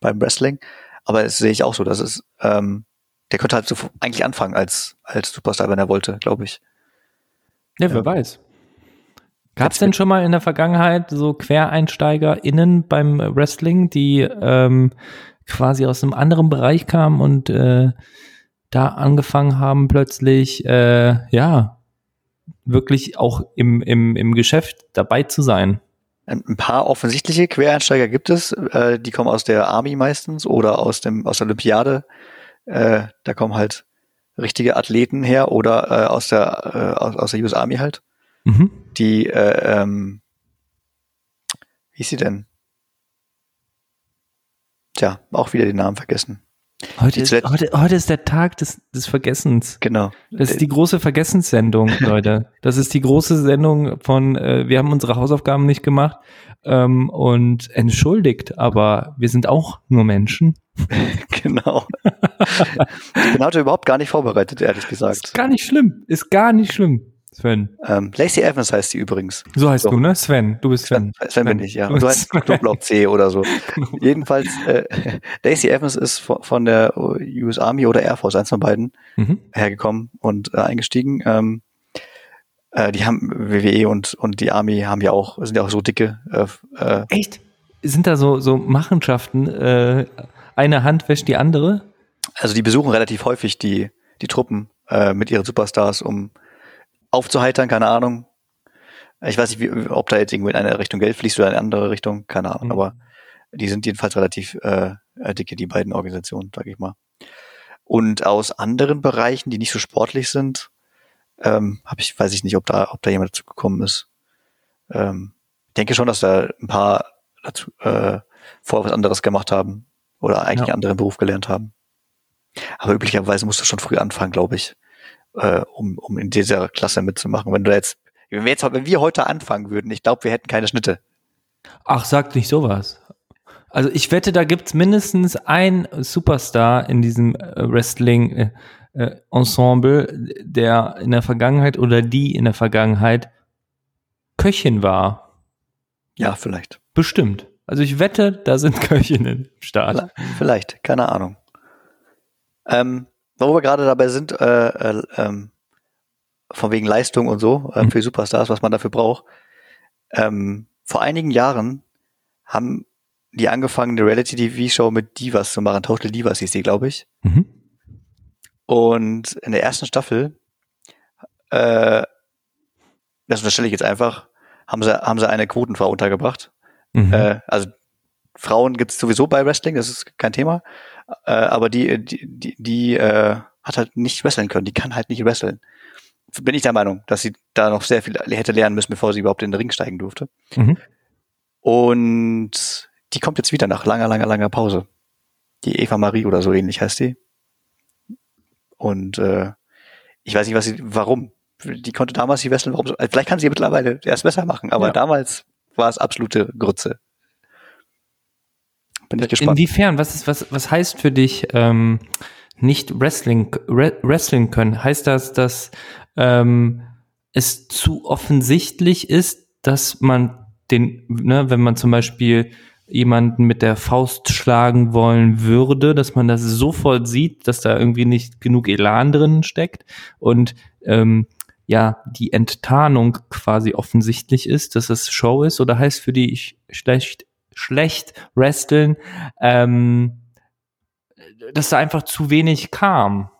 beim Wrestling. Aber das sehe ich auch so, dass es, ähm, der könnte halt so eigentlich anfangen als als Superstar, wenn er wollte, glaube ich. Ja, wer weiß. Gab es denn schon mal in der Vergangenheit so QuereinsteigerInnen beim Wrestling, die ähm, quasi aus einem anderen Bereich kamen und äh, da angefangen haben, plötzlich, äh, ja, wirklich auch im, im, im Geschäft dabei zu sein? Ein ein paar offensichtliche Quereinsteiger gibt es, äh, die kommen aus der Army meistens oder aus dem aus der Olympiade. Äh, da kommen halt richtige Athleten her oder äh, aus der äh, aus, aus der US Army halt. Mhm. die, äh, ähm, wie ist sie denn? Tja, auch wieder den Namen vergessen. Heute ist, heute, heute ist der Tag des, des Vergessens. Genau. Das ist die große Vergessenssendung, Leute. Das ist die große Sendung von, äh, wir haben unsere Hausaufgaben nicht gemacht ähm, und entschuldigt, aber wir sind auch nur Menschen. genau. ich bin heute überhaupt gar nicht vorbereitet, ehrlich Ist gesagt. gar nicht schlimm. Ist gar nicht schlimm, Sven. Ähm, Lacey Evans heißt sie übrigens. So heißt So. du, ne? Sven. Du bist Sven. Sven bin ich, ja. Du du heißt Sven. Knoblauch C oder so. Jedenfalls, äh, Lacey Evans ist von, von der US Army oder Air Force, eins von beiden, Mhm. hergekommen und äh, eingestiegen. Ähm, äh, die haben WWE und, und die Army haben ja auch, sind ja auch so dicke äh, äh, Echt? Sind da so, so Machenschaften äh, eine Hand wäscht die andere? Also die besuchen relativ häufig die, die Truppen äh, mit ihren Superstars, um aufzuheitern, keine Ahnung. Ich weiß nicht, wie, ob da jetzt irgendwie in eine Richtung Geld fließt oder in eine andere Richtung, keine Ahnung, Mhm. aber die sind jedenfalls relativ äh, dicke, die beiden Organisationen, sag ich mal. Und aus anderen Bereichen, die nicht so sportlich sind, ähm, habe ich, weiß ich nicht, ob da, ob da jemand dazu gekommen ist. Ähm, ich denke schon, dass da ein paar dazu, äh, vorher was anderes gemacht haben oder eigentlich Ja. einen anderen Beruf gelernt haben. Aber üblicherweise musst du schon früh anfangen, glaube ich, äh, um, um in dieser Klasse mitzumachen. Wenn du jetzt, wenn wir jetzt, wenn wir heute anfangen würden, ich glaube, wir hätten keine Schnitte. Ach, sag nicht sowas. Also ich wette, da gibt's mindestens ein Superstar in diesem äh, Wrestling äh, äh, Ensemble, der in der Vergangenheit oder die in der Vergangenheit Köchin war. Ja, vielleicht. Bestimmt. Also ich wette, da sind Köchinnen im Start. Vielleicht, vielleicht, keine Ahnung. Ähm, wo wir gerade dabei sind, äh, äh, ähm, von wegen Leistung und so, äh, Mhm. für Superstars, was man dafür braucht. Ähm, vor einigen Jahren haben die angefangen, eine Reality-TV-Show mit Divas zu machen. Total Divas hieß die, glaube ich. Mhm. Und in der ersten Staffel, äh, das unterstelle ich jetzt einfach, haben sie, haben sie eine Quotenfrau untergebracht. Mhm. Äh, also Frauen gibt es sowieso bei Wrestling, das ist kein Thema. Äh, aber die, die, die, die äh, hat halt nicht wresteln können, die kann halt nicht wresteln. Bin ich der Meinung, dass sie da noch sehr viel hätte lernen müssen, bevor sie überhaupt in den Ring steigen durfte. Mhm. Und die kommt jetzt wieder nach langer, langer, langer Pause. Die Eva Marie oder so ähnlich heißt die. Und äh, ich weiß nicht, was sie, warum. Die konnte damals die wresteln, warum so, also vielleicht kann sie mittlerweile erst besser machen, aber Ja. damals war es absolute Grütze. Bin ich gespannt. Inwiefern? Was ist, was, was heißt für dich ähm, nicht Wrestling, Re Wrestling können? Heißt das, dass ähm, es zu offensichtlich ist, dass man den, ne, wenn man zum Beispiel jemanden mit der Faust schlagen wollen würde, dass man das sofort sieht, dass da irgendwie nicht genug Elan drin steckt und ähm, ja, die Enttarnung quasi offensichtlich ist, dass es Show ist oder heißt für die ich schlecht, schlecht wresteln, ähm, dass da einfach zu wenig kam.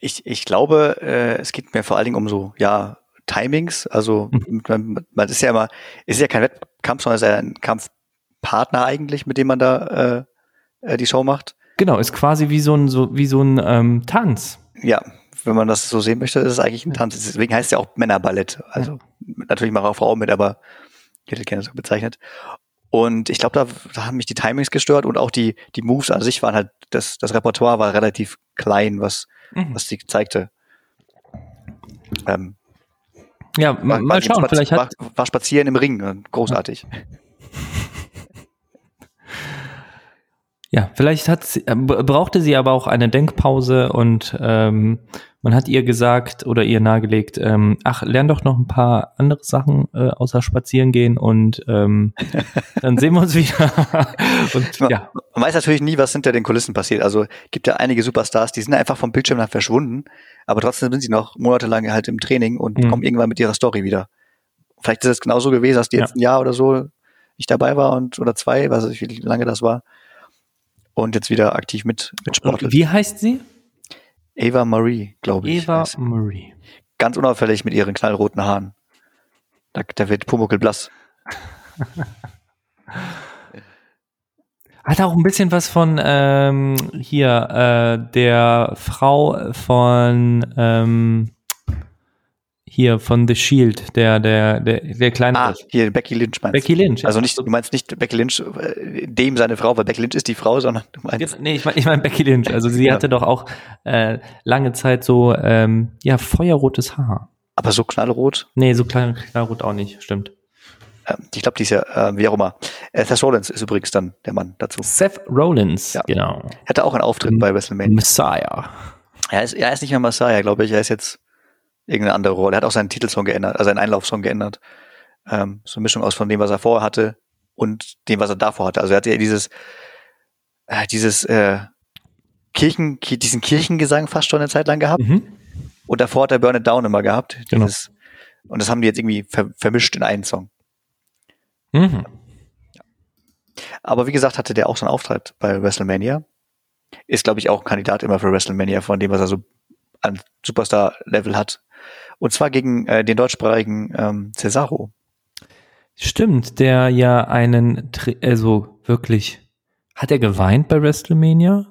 Ich, ich glaube, äh, es geht mir vor allen Dingen um so, ja, Timings. Also Mhm. man, man ist ja immer, es ist ja kein Wettkampf, sondern es ist ja ein Kampfpartner eigentlich, mit dem man da äh, äh, die Show macht. Genau, ist quasi wie so ein, so, wie so ein ähm, Tanz. Ja, wenn man das so sehen möchte, ist es eigentlich ein Tanz. Deswegen heißt es ja auch Männerballett. Also natürlich machen auch Frauen mit, aber ich hätte gerne so bezeichnet. Und ich glaube, da, da haben mich die Timings gestört und auch die, die Moves an sich waren halt, das, das Repertoire war relativ klein, was, Mhm. was sie zeigte. Ähm, Ja, war, mal, mal schauen, spaz- vielleicht hat, war, war spazieren im Ring, äh, großartig. Ja, vielleicht hat sie, äh, brauchte sie aber auch eine Denkpause und ähm, man hat ihr gesagt oder ihr nahegelegt, ähm, ach, lern doch noch ein paar andere Sachen äh, außer spazieren gehen und ähm, dann sehen wir uns wieder. und ja, Man weiß natürlich nie, was hinter den Kulissen passiert. Also gibt ja einige Superstars, die sind einfach vom Bildschirm dann verschwunden, aber trotzdem sind sie noch monatelang halt im Training und Mhm. kommen irgendwann mit ihrer Story wieder. Vielleicht ist es genauso gewesen, dass die Ja. jetzt ein Jahr oder so nicht dabei war und oder zwei, weiß ich, wie lange das war. Und jetzt wieder aktiv mit, mit Sport. wie heißt sie? Eva Marie, glaube ich. Eva. Marie. Ganz unauffällig mit ihren knallroten Haaren. Da, da wird Pumuckl blass. Hat auch ein bisschen was von ähm, hier äh, der Frau von ähm, hier von The Shield, der der der der kleine Ah, hier Becky Lynch meinst Becky Lynch. Also nicht, du meinst nicht Becky Lynch, äh, dem seine Frau, weil Becky Lynch ist die Frau, sondern du meinst Jetzt, nee, ich meine ich mein Becky Lynch. Also sie Ja. hatte doch auch äh, lange Zeit so ähm, ja feuerrotes Haar. aber so knallrot. Nee, so klein knallrot auch nicht, stimmt. Ähm, ich glaube, die ist ja, äh, wie auch immer. Äh, Seth Rollins ist übrigens dann der Mann dazu. Seth Rollins, Ja. genau. Hatte auch einen Auftritt bei WrestleMania. Messiah. Er ist, er ist nicht mehr Messiah, glaube ich. Er ist jetzt irgendeine andere Rolle. Er hat auch seinen Titelsong geändert, also seinen Einlaufsong geändert. Ähm, so eine Mischung aus von dem, was er vorher hatte und dem, was er davor hatte. Also er hatte ja dieses, äh, dieses äh, Kirchen, ki- diesen Kirchengesang fast schon eine Zeit lang gehabt. Mhm. Und davor hat er Burn It Down immer gehabt. Genau. Dieses, Und das haben die jetzt irgendwie ver vermischt in einen Song. Mhm. Aber wie gesagt, hatte der auch so einen Auftritt bei WrestleMania. Ist, glaube ich, auch ein Kandidat immer für WrestleMania, von dem, was er so an Superstar-Level hat. Und zwar gegen äh, den deutschsprachigen ähm, Cesaro. Stimmt, der ja einen, also wirklich, hat er geweint bei WrestleMania?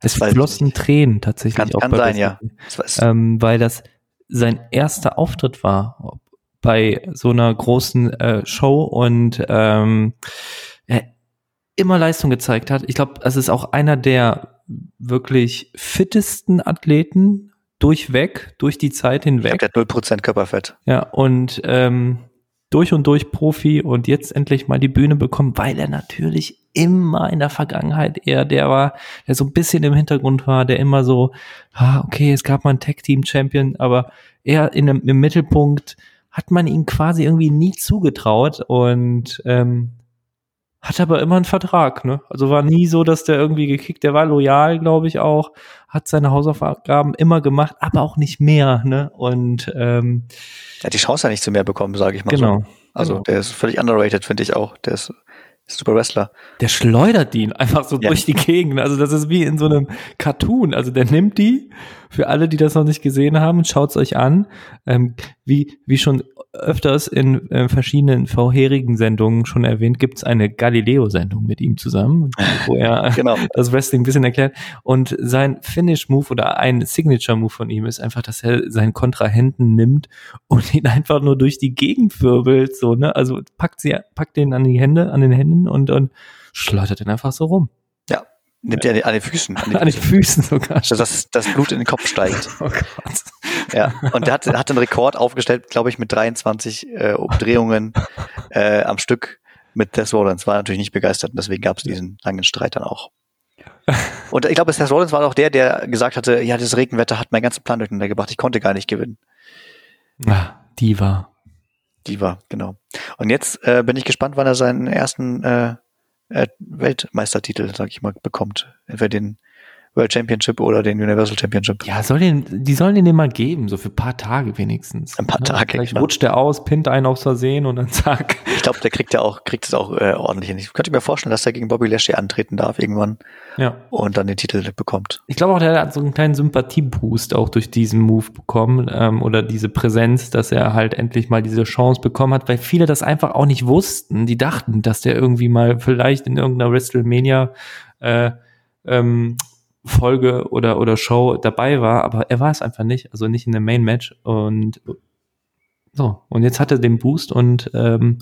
Es flossen Tränen tatsächlich kann, auch kann bei sein, ja. Ähm, weil das sein erster Auftritt war bei so einer großen äh, Show und ähm, er immer Leistung gezeigt hat. Ich glaube, es ist auch einer der wirklich fittesten Athleten durchweg, durch die Zeit hinweg. Der hat 0% Körperfett. Ja, und ähm, durch und durch Profi und jetzt endlich mal die Bühne bekommen, weil er natürlich immer in der Vergangenheit eher der war, der so ein bisschen im Hintergrund war, der immer so, ah, okay, es gab mal einen Tag-Team-Champion, aber er in im Mittelpunkt hat man ihn quasi irgendwie nie zugetraut und ähm, hat aber immer einen Vertrag, ne? Also war nie so, dass der irgendwie gekickt, der war loyal, glaube ich auch, hat seine Hausaufgaben immer gemacht, aber auch nicht mehr, ne? Und ähm, er hat die Chance ja nicht zu mehr bekommen, sage ich mal genau, so. Also genau. der ist völlig underrated, finde ich auch. Der ist Super Wrestler. Der schleudert die einfach so ja. durch die Gegend. Also das ist wie in so einem Cartoon. Also der nimmt die, für alle, die das noch nicht gesehen haben, schaut's euch an. Ähm, wie, wie schon öfters in äh, verschiedenen vorherigen Sendungen schon erwähnt, gibt's eine Galileo-Sendung mit ihm zusammen, wo er genau. das Wrestling ein bisschen erklärt. Und sein Finish-Move oder ein Signature-Move von ihm ist einfach, dass er seinen Kontrahenten nimmt und ihn einfach nur durch die Gegend wirbelt. So, ne? Also packt sie, packt den an die Hände, an den Händen und, und schleudert ihn einfach so rum. Ja, nimmt er an den Füßen. An den, an den Füßen sogar. Dass das, das Blut in den Kopf steigt. Oh Gott. Ja, und der hat, hat den Rekord aufgestellt, glaube ich, mit 23 äh, Umdrehungen äh, am Stück mit Tess Rollins. War natürlich nicht begeistert und deswegen gab es diesen langen Streit dann auch. Und ich glaube, Tess Rollins war auch der, der gesagt hatte, ja, das Regenwetter hat meinen ganzen Plan durcheinander gebracht, ich konnte gar nicht gewinnen. Ah, die war. Die war, genau. Und jetzt äh, bin ich gespannt, wann er seinen ersten äh, äh, Weltmeistertitel, sag ich mal, bekommt. Entweder den World Championship oder den Universal Championship. Ja, soll den, die sollen den mal geben, so für ein paar Tage wenigstens. Ein paar ne? Tage. Vielleicht genau. rutscht der aus, pinnt einen aufs Versehen und dann zack. Ich glaube, der kriegt ja auch, kriegt es auch äh, ordentlich hin. Ich könnte mir vorstellen, dass er gegen Bobby Lashley antreten darf irgendwann. Ja. Und dann den Titel bekommt. Ich glaube auch, der hat so einen kleinen Sympathieboost auch durch diesen Move bekommen ähm, oder diese Präsenz, dass er halt endlich mal diese Chance bekommen hat, weil viele das einfach auch nicht wussten. Die dachten, dass der irgendwie mal vielleicht in irgendeiner WrestleMania äh, ähm, Folge oder, oder Show dabei war, aber er war es einfach nicht, also nicht in der Main Match und so, und jetzt hat er den Boost und ähm,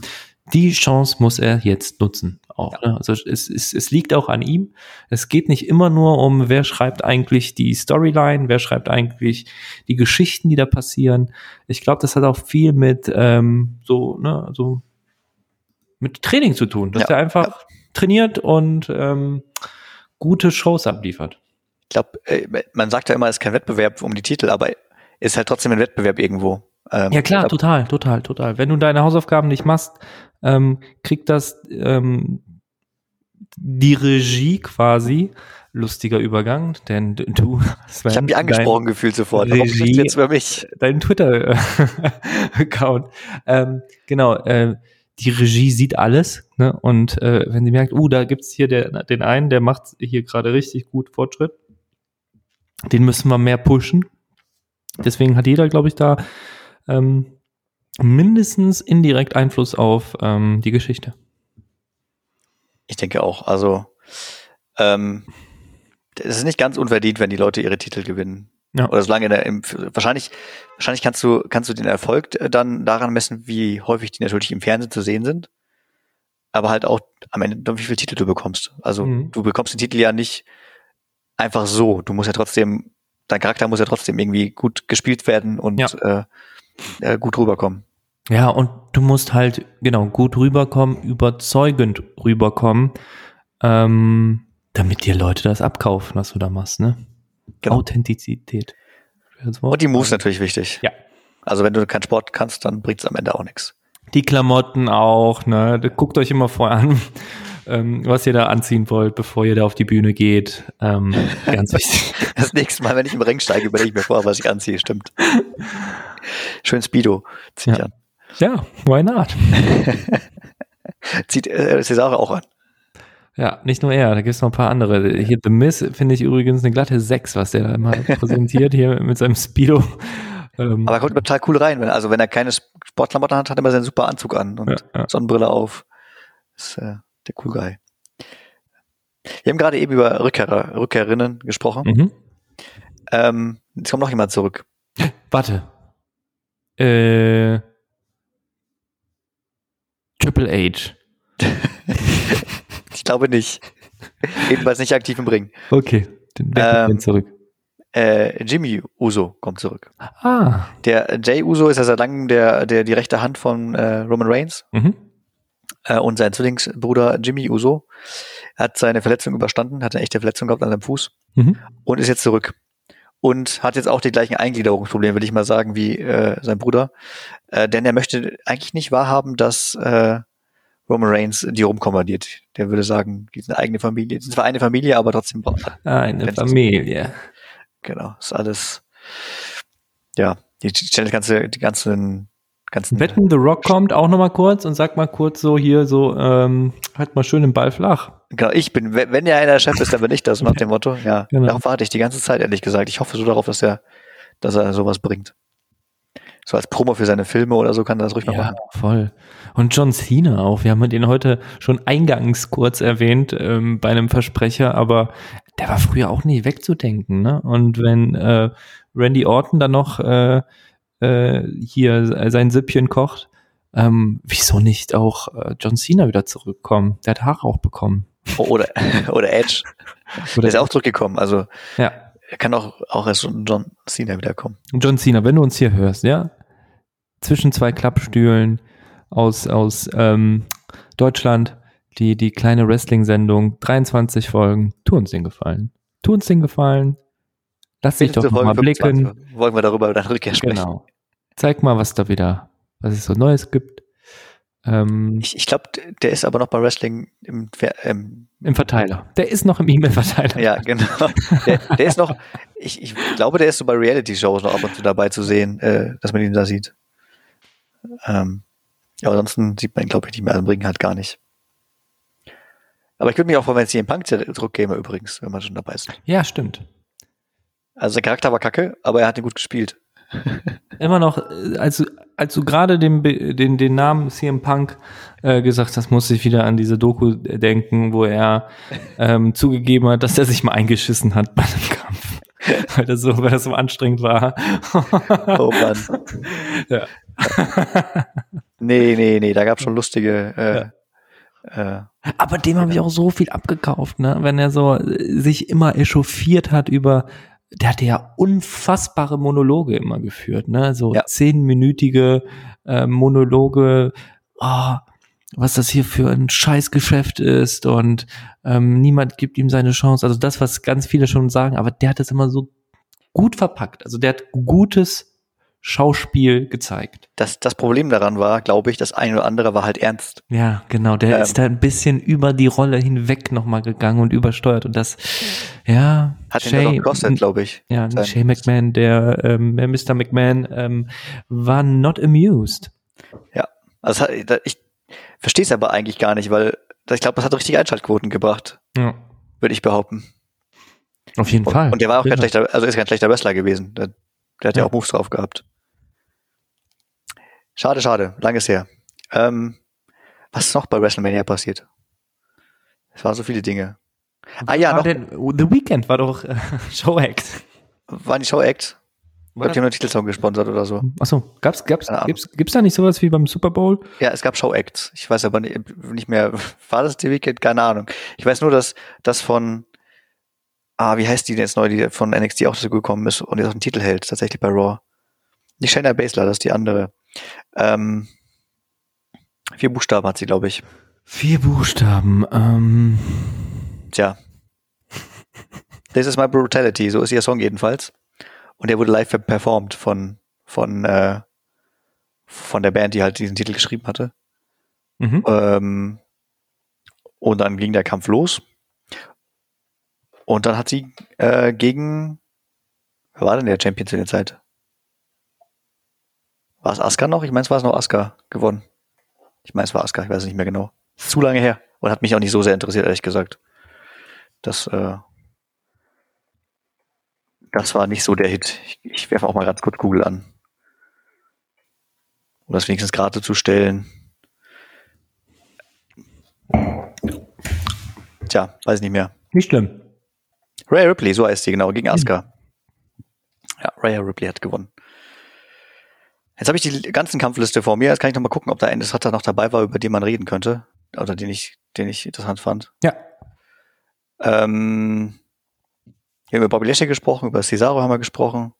die Chance muss er jetzt nutzen. Auch, ja. ne? Also es, es, es liegt auch an ihm. Es geht nicht immer nur um, wer schreibt eigentlich die Storyline, wer schreibt eigentlich die Geschichten, die da passieren. Ich glaube, das hat auch viel mit ähm, so, ne, so mit Training zu tun, dass ja. er einfach ja. trainiert und ähm, gute Shows abliefert glaube, äh, man sagt ja immer, es ist kein Wettbewerb um die Titel, aber ist halt trotzdem ein Wettbewerb irgendwo. Ähm, ja klar, total, total, total. Wenn du deine Hausaufgaben nicht machst, ähm, kriegt das ähm, die Regie quasi. Lustiger Übergang, denn du. Sven, ich habe mich angesprochen gefühlt sofort. Regie, jetzt für mich? Dein Twitter-Account. ähm, genau. Äh, die Regie sieht alles, ne? Und äh, wenn sie merkt, uh, da gibt's hier der, den einen, der macht hier gerade richtig gut Fortschritt, den müssen wir mehr pushen. Deswegen hat jeder, glaube ich, da ähm, mindestens indirekt Einfluss auf ähm, die Geschichte. Ich denke auch. Also ähm, es ist nicht ganz unverdient, wenn die Leute ihre Titel gewinnen. Ja. Oder solange in der, im, wahrscheinlich, wahrscheinlich kannst du, kannst du den Erfolg dann daran messen, wie häufig die natürlich im Fernsehen zu sehen sind. Aber halt auch am Ende, wie viele Titel du bekommst. Also mhm. du bekommst den Titel ja nicht einfach so. Du musst ja trotzdem, dein Charakter muss ja trotzdem irgendwie gut gespielt werden und ja. äh, äh, gut rüberkommen. Ja, und du musst halt, genau, gut rüberkommen, überzeugend rüberkommen, ähm, damit dir Leute das abkaufen, was du da machst, ne? Genau. Authentizität. Und die Moves natürlich wichtig. Ja. Also wenn du keinen Sport kannst, dann bringt es am Ende auch nichts. Die Klamotten auch, ne? Guckt euch immer vorher an, ähm, was ihr da anziehen wollt, bevor ihr da auf die Bühne geht. Ähm, ganz wichtig. Das nächste Mal, wenn ich im Ring steige, überlege ich mir vor, was ich anziehe, stimmt. Schön Speedo zieht ja. an. Ja, why not? Zieht äh, Cesare auch an. Ja, nicht nur er, da gibt es noch ein paar andere. Hier The Miss finde ich übrigens eine glatte 6, was der da immer präsentiert, hier mit seinem Speedo. Ähm, Aber er kommt total cool rein. Wenn, also wenn er keine Sportklamotten hat, hat er immer seinen super Anzug an und ja, ja. Sonnenbrille auf. Das ist äh, der cool Guy. Wir haben gerade eben über Rückkehrer, Rückkehrerinnen gesprochen. Mhm. Ähm, jetzt kommt noch jemand zurück. Warte. Äh, Triple H. ich glaube nicht. Jedenfalls nicht aktiv im Ring. Okay, dann ähm, zurück. Äh, Jimmy Uso kommt zurück. Ah. Der Jay Uso ist ja seit langem der, der, die rechte Hand von äh, Roman Reigns. Mhm. Äh, und sein Zwillingsbruder Jimmy Uso hat seine Verletzung überstanden, hat eine echte Verletzung gehabt an seinem Fuß mhm. und ist jetzt zurück. Und hat jetzt auch die gleichen Eingliederungsprobleme, würde ich mal sagen, wie äh, sein Bruder. Äh, denn er möchte eigentlich nicht wahrhaben, dass äh, Roman Reigns die rumkommandiert. Der würde sagen, die sind eine eigene Familie. Die sind zwar eine Familie, aber trotzdem. Eine Familie. Genau, ist alles. Ja, die stellen das ganze, die ganzen ganzen. Wetten, The Rock kommt auch nochmal kurz und sagt mal kurz so hier so, ähm, halt mal schön den Ball flach. Genau, ich bin, wenn ja einer Chef ist, dann bin ich das nach dem Motto. Ja, genau. darauf warte ich die ganze Zeit, ehrlich gesagt. Ich hoffe so darauf, dass er, dass er sowas bringt so als Promo für seine Filme oder so kann er das ruhig ja, mal machen. Voll. Und John Cena auch. Wir haben den heute schon eingangs kurz erwähnt ähm, bei einem Versprecher, aber der war früher auch nicht wegzudenken. Ne? Und wenn äh, Randy Orton dann noch äh, äh, hier sein Süppchen kocht, ähm, wieso nicht auch äh, John Cena wieder zurückkommen? Der hat Haare auch bekommen. Oh, oder, oder Edge. Oder der ist auch zurückgekommen. Also ja. er kann auch, auch als John Cena wiederkommen. John Cena, wenn du uns hier hörst, ja, zwischen zwei Klappstühlen aus, aus ähm, Deutschland, die, die kleine Wrestling-Sendung, 23 Folgen. Tu uns den Gefallen. Tu uns den Gefallen. Lass dich doch mal blicken. Wollen wir darüber dann Rückkehr sprechen. Genau. Zeig mal, was da wieder, was es so Neues gibt. Ähm, ich ich glaube, der ist aber noch bei Wrestling im, ähm, im Verteiler. Der ist noch im E-Mail-Verteiler. Ja, genau. Der, der ist noch, ich, ich glaube, der ist so bei Reality-Shows noch ab und zu dabei zu sehen, äh, dass man ihn da sieht. Ähm, ja, ansonsten sieht man ihn, glaube ich, nicht mehr. Also Ring halt gar nicht. Aber ich würde mich auch freuen, wenn es hier im Punk zurückkäme übrigens, wenn man schon dabei ist. Ja, stimmt. Also der Charakter war kacke, aber er hat ihn gut gespielt. Immer noch, äh, als du, als du gerade den, den, den Namen CM Punk äh, gesagt hast, musste ich wieder an diese Doku denken, wo er ähm, zugegeben hat, dass er sich mal eingeschissen hat bei einem Kampf. weil, das so, weil das so anstrengend war. oh Mann. Ja. nee, nee, nee, da gab es schon lustige. Äh, ja. äh, Aber dem habe ich auch so viel abgekauft, ne? Wenn er so äh, sich immer echauffiert hat über, der hatte ja unfassbare Monologe immer geführt, ne? So ja. zehnminütige äh, Monologe, oh, was das hier für ein Scheißgeschäft ist und ähm, niemand gibt ihm seine Chance. Also das, was ganz viele schon sagen, aber der hat das immer so gut verpackt. Also der hat gutes Schauspiel gezeigt. Das, das Problem daran war, glaube ich, das eine oder andere war halt ernst. Ja, genau. Der ähm, ist da ein bisschen über die Rolle hinweg nochmal gegangen und übersteuert. Und das, ja. Hat Shay, ihn gekostet, glaube ich. Ja, Shay McMahon, der, ähm, Mr. McMahon, ähm, war not amused. Ja, also ich verstehe es aber eigentlich gar nicht, weil ich glaube, das hat richtig Einschaltquoten gebracht. Ja. Würde ich behaupten. Auf jeden und, Fall. Und der war auch kein schlechter, also ist kein schlechter Wrestler gewesen. Der, hat ja. ja auch Moves drauf gehabt. Schade, schade, langes her. Ähm, was ist noch bei WrestleMania passiert? Es waren so viele Dinge. Ah ja, noch. Denn, The Weekend war doch äh, Show Act. War die Show Act? Ich glaube, die haben einen Titelsong gesponsert oder so. Achso, gab's, gab's, gibt's, gibt's da nicht sowas wie beim Super Bowl? Ja, es gab Show Acts. Ich weiß aber nicht, nicht mehr, war das The Weekend? Keine Ahnung. Ich weiß nur, dass das von, ah, wie heißt die denn jetzt neu, die von NXT auch dazu gekommen ist und jetzt auch einen Titel hält, tatsächlich bei Raw. Nicht Shayna Baszler, das ist die andere. Ähm, vier Buchstaben hat sie, glaube ich. Vier Buchstaben. Ähm. Tja. This is my brutality, so ist ihr Song jedenfalls. Und der wurde live performt von von äh, von der Band, die halt diesen Titel geschrieben hatte. Mhm. Ähm, und dann ging der Kampf los. Und dann hat sie äh, gegen wer war denn der Champion zu der Zeit? War es Asuka noch? Ich meine, es war es noch Asuka gewonnen. Ich meine, es war Asuka, ich weiß es nicht mehr genau. Zu lange her. Und hat mich auch nicht so sehr interessiert, ehrlich gesagt. Das, äh, das war nicht so der Hit. Ich, ich werfe auch mal ganz kurz Google an. Um das wenigstens gerade zu stellen. Tja, weiß ich nicht mehr. Nicht schlimm. Ray Ripley, so heißt sie genau, gegen Asuka. Ja, Ray Ripley hat gewonnen. Jetzt habe ich die ganzen Kampfliste vor mir. Jetzt kann ich noch mal gucken, ob da ein Ritter noch dabei war, über den man reden könnte. Oder den ich, den ich interessant fand. Ja. Ähm, wir haben über Bobby Lashley gesprochen, über Cesaro haben wir gesprochen.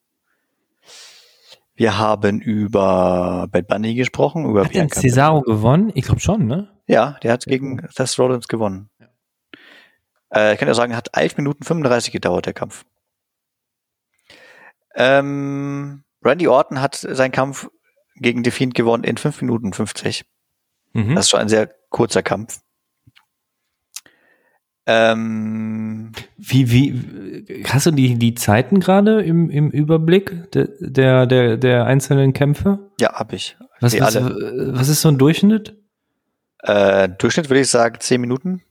Wir haben über Bad Bunny gesprochen, über Hat denn Cesaro gewonnen? Ich glaube schon, ne? Ja, der hat gegen Seth Rollins gewonnen. Äh, ich kann ja sagen, hat 11 Minuten 35 gedauert, der Kampf. Ähm, Randy Orton hat seinen Kampf gegen The Fiend gewonnen in 5 Minuten 50. Mhm. Das ist schon ein sehr kurzer Kampf. Ähm, Wie, wie, hast du die, die Zeiten gerade im, im Überblick der, der, der, der einzelnen Kämpfe? ja, hab ich. Was, was, was ist so ein Durchschnitt? Äh, Durchschnitt würde ich sagen 10 Minuten.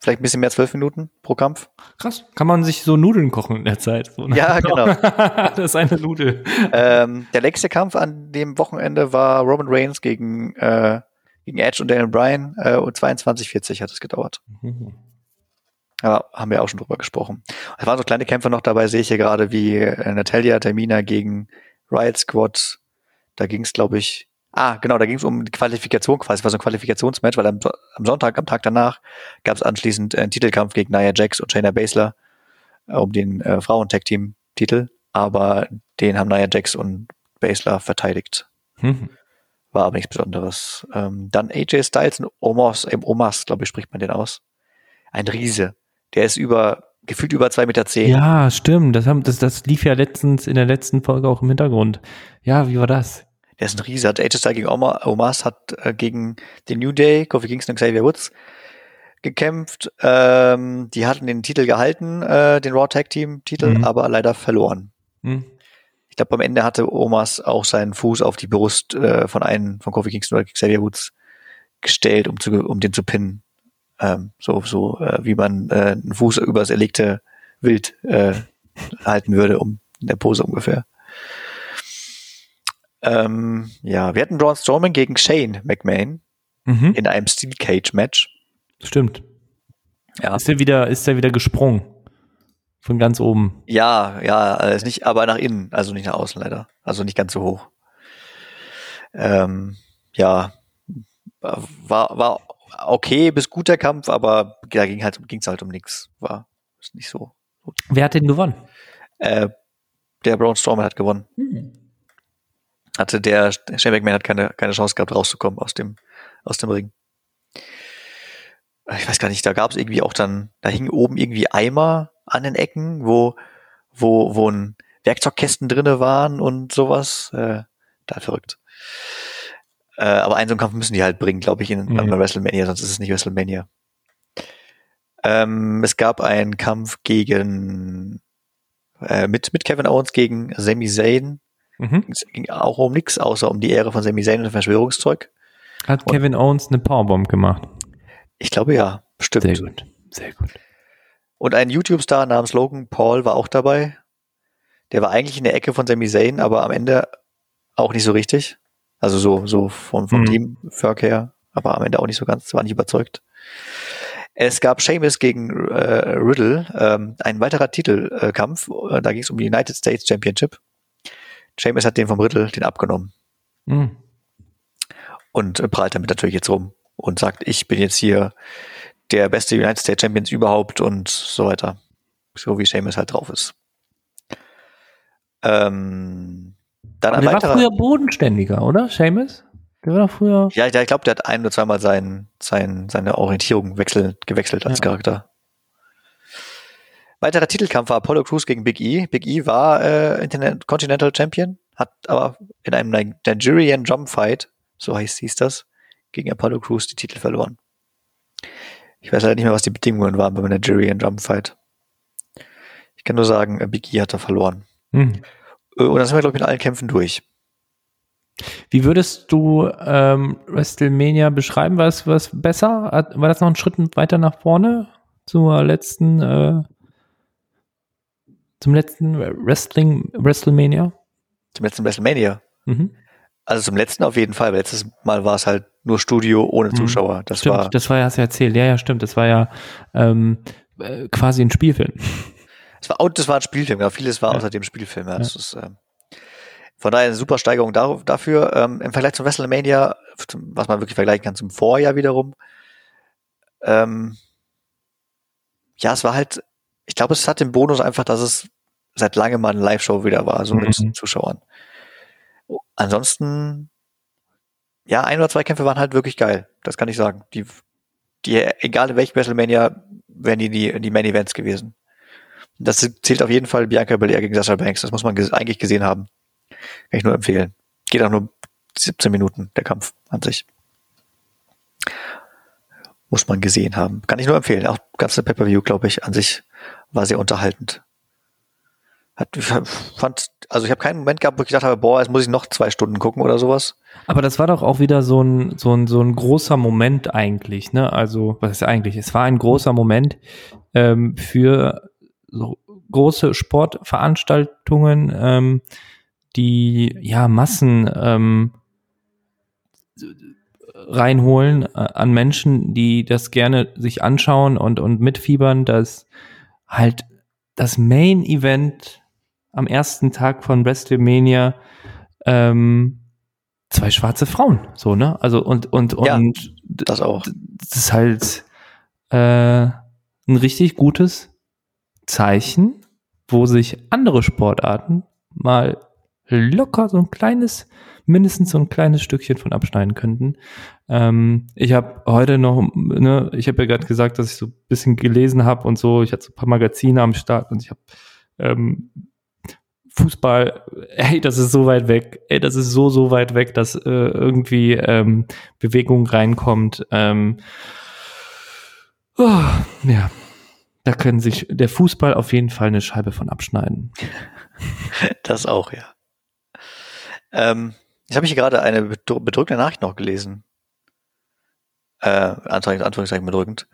Vielleicht ein bisschen mehr 12 Minuten pro Kampf. Krass. Kann man sich so Nudeln kochen in der Zeit? So, ne? Ja, genau. das ist eine Nudel. ähm, der längste Kampf an dem Wochenende war Roman Reigns gegen, äh, gegen Edge und Daniel Bryan. Äh, und 22,40 hat es gedauert. Ja, haben wir auch schon drüber gesprochen. Es waren so kleine Kämpfe noch dabei, sehe ich hier gerade, wie äh, Natalia Tamina gegen Riot Squad. Da ging es, glaube ich, ah, genau, da ging es um die Qualifikation quasi. War so ein Qualifikationsmatch, weil am, am Sonntag, am Tag danach, gab es anschließend einen Titelkampf gegen Nia Jax und Shayna Baszler äh, um den äh, Frauen-Tag-Team-Titel. Aber den haben Nia Jax und Baszler verteidigt. Mhm. War aber nichts Besonderes. Ähm, dann AJ Styles und Omos, äh, Omas, glaube ich, spricht man den aus. Ein Riese. Der ist über, gefühlt über zwei Meter zehn. Ja, stimmt. Das, haben, das, das lief ja letztens in der letzten Folge auch im Hintergrund. Ja, wie war das? Der ist ein Riese. Hat Styles gegen Oma, Omas, hat äh, gegen den New Day, Kofi Kingston und Xavier Woods gekämpft. Ähm, die hatten den Titel gehalten, äh, den Raw Tag Team Titel, Mhm. aber leider verloren. Hm. Ich glaube, am Ende hatte Omas auch seinen Fuß auf die Brust äh, von einem, von Kofi Kingston oder Xavier Woods gestellt, um, zu, um den zu pinnen. Ähm, so, so äh, wie man äh, einen Fuß übers erlegte Wild äh, halten würde, um in der Pose ungefähr. Ähm, ja, wir hatten Braun Strowman gegen Shane McMahon Mhm. in einem Steel Cage Match. Stimmt. Ja, Ist der wieder, ist der wieder gesprungen? Von ganz oben. ja, ja, ist nicht, aber nach innen, also nicht nach außen leider, also nicht ganz so hoch. Ähm, ja, war war okay bis guter Kampf, aber da ging halt ging's halt um nichts, war ist nicht so. Wer hat den gewonnen? Äh, der Braun Strowman hat gewonnen. Hatte der Shane McMahon hat keine keine Chance gehabt rauszukommen aus dem aus dem Ring. Ich weiß gar nicht, da gab es irgendwie auch dann, da hingen oben irgendwie Eimer an den Ecken, wo wo wo ein Werkzeugkästen drinne waren und sowas. Äh, da verrückt. Äh, aber einen so einen Kampf müssen die halt bringen, glaube ich, in, Mhm. bei WrestleMania, sonst ist es nicht WrestleMania. Ähm, es gab einen Kampf gegen äh, mit, mit Kevin Owens gegen Sami Zayn. Mhm. Es ging auch um nichts, außer um die Ehre von Sami Zayn und Verschwörungszeug. Hat Kevin Owens eine Powerbomb gemacht. Ich glaube ja, bestimmt. Sehr gut. Sehr gut. Und ein YouTube-Star namens Logan Paul war auch dabei. Der war eigentlich in der Ecke von Sami Zayn, aber am Ende auch nicht so richtig. Also so, so vom, vom Mhm. Teamwork her, aber am Ende auch nicht so ganz, war nicht überzeugt. Es gab Sheamus gegen äh, Riddle, ähm, ein weiterer Titelkampf. Äh, da ging es um die United States Championship. Sheamus hat den vom Riddle den abgenommen Mhm. und äh, prahlt damit natürlich jetzt rum und sagt, ich bin jetzt hier der beste United States Champions überhaupt und so weiter. So wie Sheamus halt drauf ist. Ähm, dann Aber ein der war weiterer. früher bodenständiger, oder? Seamus? Der war doch früher. ja, ich, ich glaube, der hat ein oder zweimal sein, sein, seine Orientierung wechsel, gewechselt als Ja. Charakter. Weiterer Titelkampf war Apollo Crews gegen Big E. Big E war äh, Continental Champion, hat aber in einem Nigerian Jump Fight, so heißt hieß das, gegen Apollo Crews die Titel verloren. Ich weiß leider nicht mehr, was die Bedingungen waren beim Nigerian Jump Fight. Ich kann nur sagen, äh, Big E hat da verloren. Mhm. Äh, Und dann sind wir, glaube ich, mit allen Kämpfen durch. Wie würdest du ähm, WrestleMania beschreiben? War es was besser? War das noch ein Schritt weiter nach vorne zur letzten, äh, zum letzten Wrestling WrestleMania? Zum letzten WrestleMania. Mhm. Also zum letzten auf jeden Fall. Letztes Mal war es halt nur Studio ohne mhm. Zuschauer. Das stimmt, war, das war ja, hast du erzählt. Ja, ja, stimmt. Das war ja ähm, äh, quasi ein Spielfilm. Das war, das war ein Spielfilm, ja. Vieles war ja. außerdem Spielfilm. Ja. Das ja. ist, ähm, von daher eine super Steigerung da, dafür. Ähm, Im Vergleich zum WrestleMania, was man wirklich vergleichen kann zum Vorjahr wiederum. Ähm, ja, es war halt, ich glaube, es hat den Bonus einfach, dass es seit langem mal eine Live-Show wieder war, so mhm. mit Zuschauern. Ansonsten, ja, ein oder zwei Kämpfe waren halt wirklich geil. Das kann ich sagen. Die, die, egal in welchem WrestleMania, wären die, die, die Main Events gewesen. Das zählt auf jeden Fall Bianca Belair gegen Sasha Banks. Das muss man ges eigentlich gesehen haben. Kann ich nur empfehlen. Geht auch nur 17 Minuten, der Kampf an sich. Muss man gesehen haben. Kann ich nur empfehlen. Auch ganze Pay-Per-View, glaube ich, an sich war sehr unterhaltend. Hat, fand, also ich habe keinen Moment gehabt, wo ich gedacht habe, boah, jetzt muss ich noch zwei Stunden gucken oder sowas. Aber das war doch auch wieder so ein, so ein, so ein großer Moment eigentlich, ne? Also, was ist eigentlich? Es war ein großer Moment ähm, für so große Sportveranstaltungen, ähm, die ja Massen ähm, reinholen äh, an Menschen, die das gerne sich anschauen und, und mitfiebern, dass halt das Main Event am ersten Tag von WrestleMania ähm, zwei schwarze Frauen, so, ne? Also und und und ja, das auch. Das ist halt äh, ein richtig gutes Zeichen, wo sich andere Sportarten mal locker so ein kleines, mindestens so ein kleines Stückchen von abschneiden könnten. Ähm, ich habe heute noch, ne, ich habe ja gerade gesagt, dass ich so ein bisschen gelesen habe und so. Ich hatte so ein paar Magazine am Start und ich habe ähm, Fußball, ey, das ist so weit weg, ey, das ist so, so weit weg, dass äh, irgendwie ähm, Bewegung reinkommt. Ähm, oh, ja, da können sich der Fußball auf jeden Fall eine Scheibe von abschneiden. Das auch, ja. Ähm, ich habe hier gerade eine bedrückende Nachricht noch gelesen. Äh, Anführungszeichen bedrückend.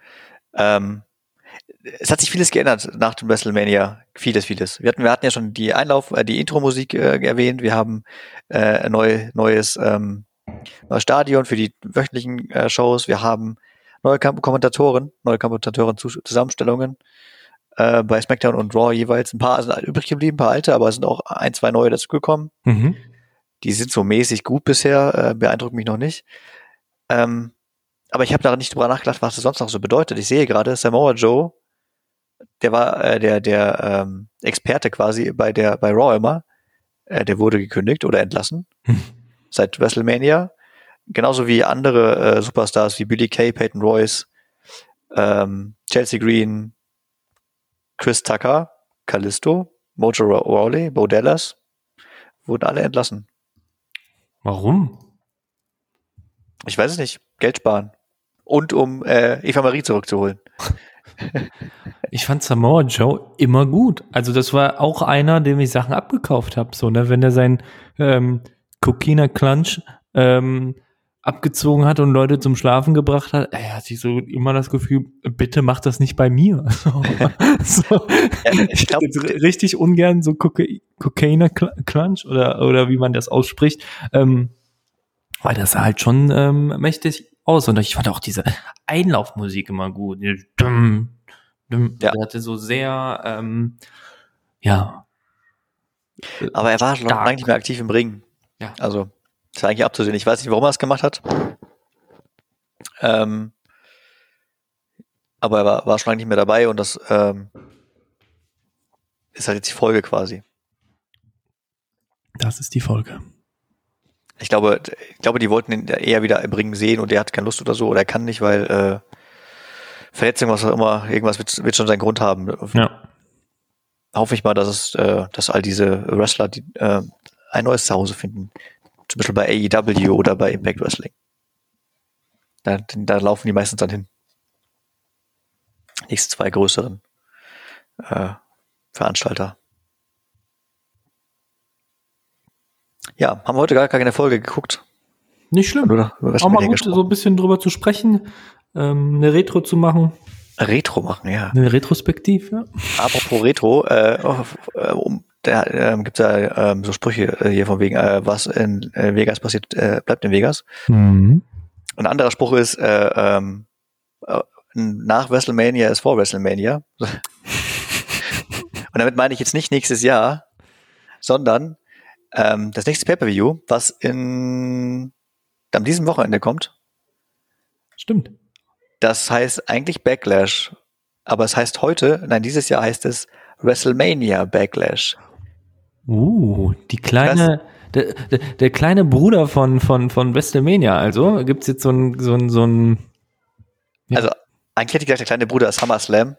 Ähm, es hat sich vieles geändert nach dem WrestleMania. Vieles, vieles. Wir hatten, wir hatten ja schon die Einlauf, äh, die Intro-Musik äh, erwähnt. Wir haben äh, neu, neues, ähm, neues Stadion für die wöchentlichen äh, Shows. Wir haben neue Kommentatoren, neue Kommentatoren-Zusammenstellungen äh, bei SmackDown und Raw jeweils. Ein paar sind übrig geblieben, ein paar alte, aber es sind auch ein, zwei neue dazugekommen. Mhm. Die sind so mäßig gut bisher, äh, beeindruckt mich noch nicht. Ähm, aber ich habe da nicht drüber nachgedacht, was das sonst noch so bedeutet. Ich sehe gerade, Samoa Joe, der war äh, der, der ähm, Experte quasi bei der bei Raw immer, äh, der wurde gekündigt oder entlassen seit WrestleMania. Genauso wie andere äh, Superstars wie Billy Kay, Peyton Royce, ähm, Chelsea Green, Chris Tucker, Callisto, Mojo Rawley, Bo Dallas, wurden alle entlassen. Warum? Ich weiß es nicht. Geld sparen. Und um äh, Eva Marie zurückzuholen. ich fand Samoa Joe immer gut. Also das war auch einer, dem ich Sachen abgekauft habe. So, ne? Wenn der sein ähm, Coquina Clunch ähm, abgezogen hat und Leute zum Schlafen gebracht hat, er hat sich so immer das Gefühl, bitte mach das nicht bei mir. So, so. Ja, ich glaube richtig ungern so Cocaine Clunch oder, oder wie man das ausspricht, ähm, weil das sah halt schon ähm, mächtig aus und ich fand auch diese Einlaufmusik immer gut. Dum, dum, ja. Der hatte so sehr, ähm, ja. Aber er war schon lange nicht mehr aktiv im Ring. Ja. Also ist eigentlich abzusehen. Ich weiß nicht, warum er es gemacht hat. Ähm, aber er war, war schon lange nicht mehr dabei und das ähm, ist halt jetzt die Folge quasi. Das ist die Folge. Ich glaube, ich glaube, die wollten ihn eher wieder im Ring sehen und der hat keine Lust oder so oder er kann nicht, weil äh, Verletzung, was auch immer, irgendwas wird, wird schon seinen Grund haben. Ja. Hoffe ich mal, dass es, äh, dass all diese Wrestler die, äh, ein neues Zuhause finden, zum Beispiel bei AEW oder bei Impact Wrestling. Da, da laufen die meistens dann hin. Nächsten zwei größeren äh, Veranstalter. Ja, haben wir heute gar keine Folge geguckt. Nicht schlimm. Oder Auch mal gut, so ein bisschen drüber zu sprechen, ähm, eine Retro zu machen, Retro machen, ja. eine Retrospektiv, ja. Apropos Retro, äh, äh, um, da ähm, gibt ja ähm, so Sprüche äh, hier von wegen, äh, was in äh, Vegas passiert, äh, bleibt in Vegas. Mhm. Ein anderer Spruch ist, äh, ähm, äh, nach WrestleMania ist vor WrestleMania. Und damit meine ich jetzt nicht nächstes Jahr, sondern ähm, das nächste Pay-Per-View, was in an diesem Wochenende kommt, Stimmt. das heißt eigentlich Backlash. Aber es heißt heute, nein, dieses Jahr heißt es WrestleMania Backlash. Uh, die kleine, der, der, der kleine Bruder von, von, von WrestleMania, also gibt's jetzt so ein, so ein, so ein, Ja. Also eigentlich hätte ich gesagt, der kleine Bruder ist SummerSlam,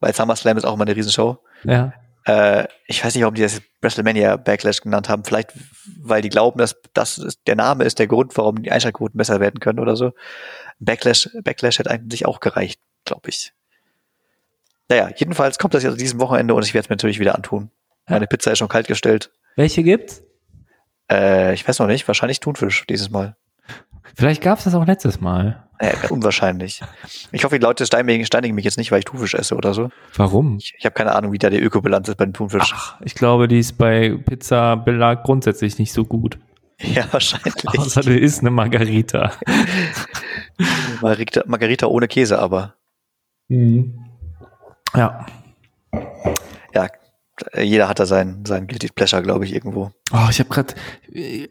weil SummerSlam ist auch immer eine Riesenshow. ja, Äh, ich weiß nicht, warum die das WrestleMania Backlash genannt haben. Vielleicht, weil die glauben, dass das ist, der Name ist der Grund, warum die Einschaltquoten besser werden können oder so. Backlash, Backlash hätte eigentlich auch gereicht, glaube ich. Naja, jedenfalls kommt das jetzt an diesem Wochenende und ich werde es mir natürlich wieder antun. Meine Pizza ist schon kalt gestellt. welche gibt's? Äh, ich weiß noch nicht, wahrscheinlich Thunfisch dieses Mal. Vielleicht gab's das auch letztes Mal. Äh, unwahrscheinlich. Ich hoffe, die Leute steinigen, steinigen mich jetzt nicht, weil ich Thunfisch esse oder so. Warum? Ich, ich habe keine Ahnung, wie da die Ökobilanz ist bei dem Thunfisch. Ach, ich glaube, die ist bei Pizza Belag grundsätzlich nicht so gut. Ja, wahrscheinlich. Außer du isst eine Margarita. Margarita, Margarita ohne Käse, aber Ja. ja, jeder hat da sein, sein Guilty Pleasure, glaube ich, irgendwo. Oh, ich habe gerade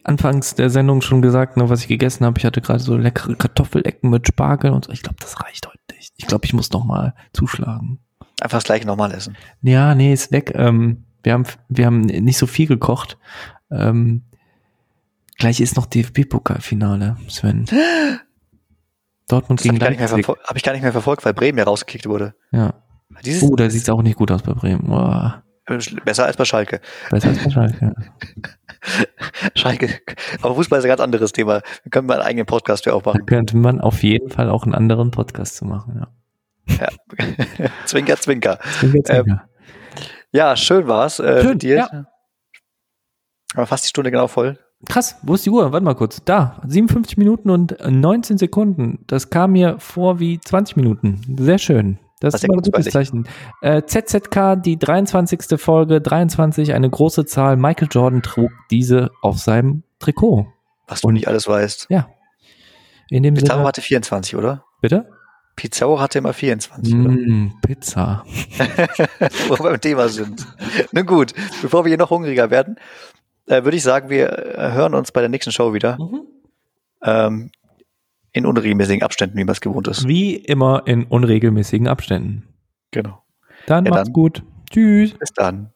anfangs der Sendung schon gesagt, ne, was ich gegessen habe. Ich hatte gerade so leckere Kartoffelecken mit Spargel und so. Ich glaube, das reicht heute nicht. Ich glaube, ich muss noch mal zuschlagen. Einfach das gleiche nochmal essen. Ja, nee, ist weg. Ähm, wir haben wir haben nicht so viel gekocht. Ähm, gleich ist noch DFB-Pokalfinale, Sven. Dortmund Das habe gegen ich, gar nicht mehr Leipzig. verfol- hab ich gar nicht mehr verfolgt, weil Bremen ja rausgekickt wurde. Ja. Dieses Oh, da sieht's auch nicht gut aus bei Bremen. Oh, besser als bei Schalke. besser als bei Schalke. Schalke. Aber Fußball ist ein ganz anderes Thema. Wir können mal einen eigenen Podcast für Da aufmachen. könnte man auf jeden Fall auch einen anderen Podcast zu machen. Ja. Ja. zwinker, zwinker. Zwinker, zwinker. Ja, schön war's. Äh, Schön, dir. ja. Aber fast die Stunde genau voll. Krass, wo ist die Uhr? Warte mal kurz. Da, 57 Minuten und 19 Sekunden. Das kam mir vor wie 20 Minuten. Sehr schön. Das ist mal ein gutes Zeichen. Äh, ZZK, die 23. Folge, 23, eine große Zahl. Michael Jordan trug diese auf seinem Trikot. Was du nicht alles weißt. In dem Pizarro Sinne, hatte 24, oder? bitte? Pizarro hatte immer 24, oder? Mm, Pizza. wo wir beim Thema sind. Nun gut, bevor wir hier noch hungriger werden, äh, würde ich sagen, wir äh, hören uns bei der nächsten Show wieder. Ähm, in unregelmäßigen Abständen, wie man es gewohnt ist. Wie immer in unregelmäßigen Abständen. Genau. Dann Ja, macht's dann. gut. Tschüss. Bis dann.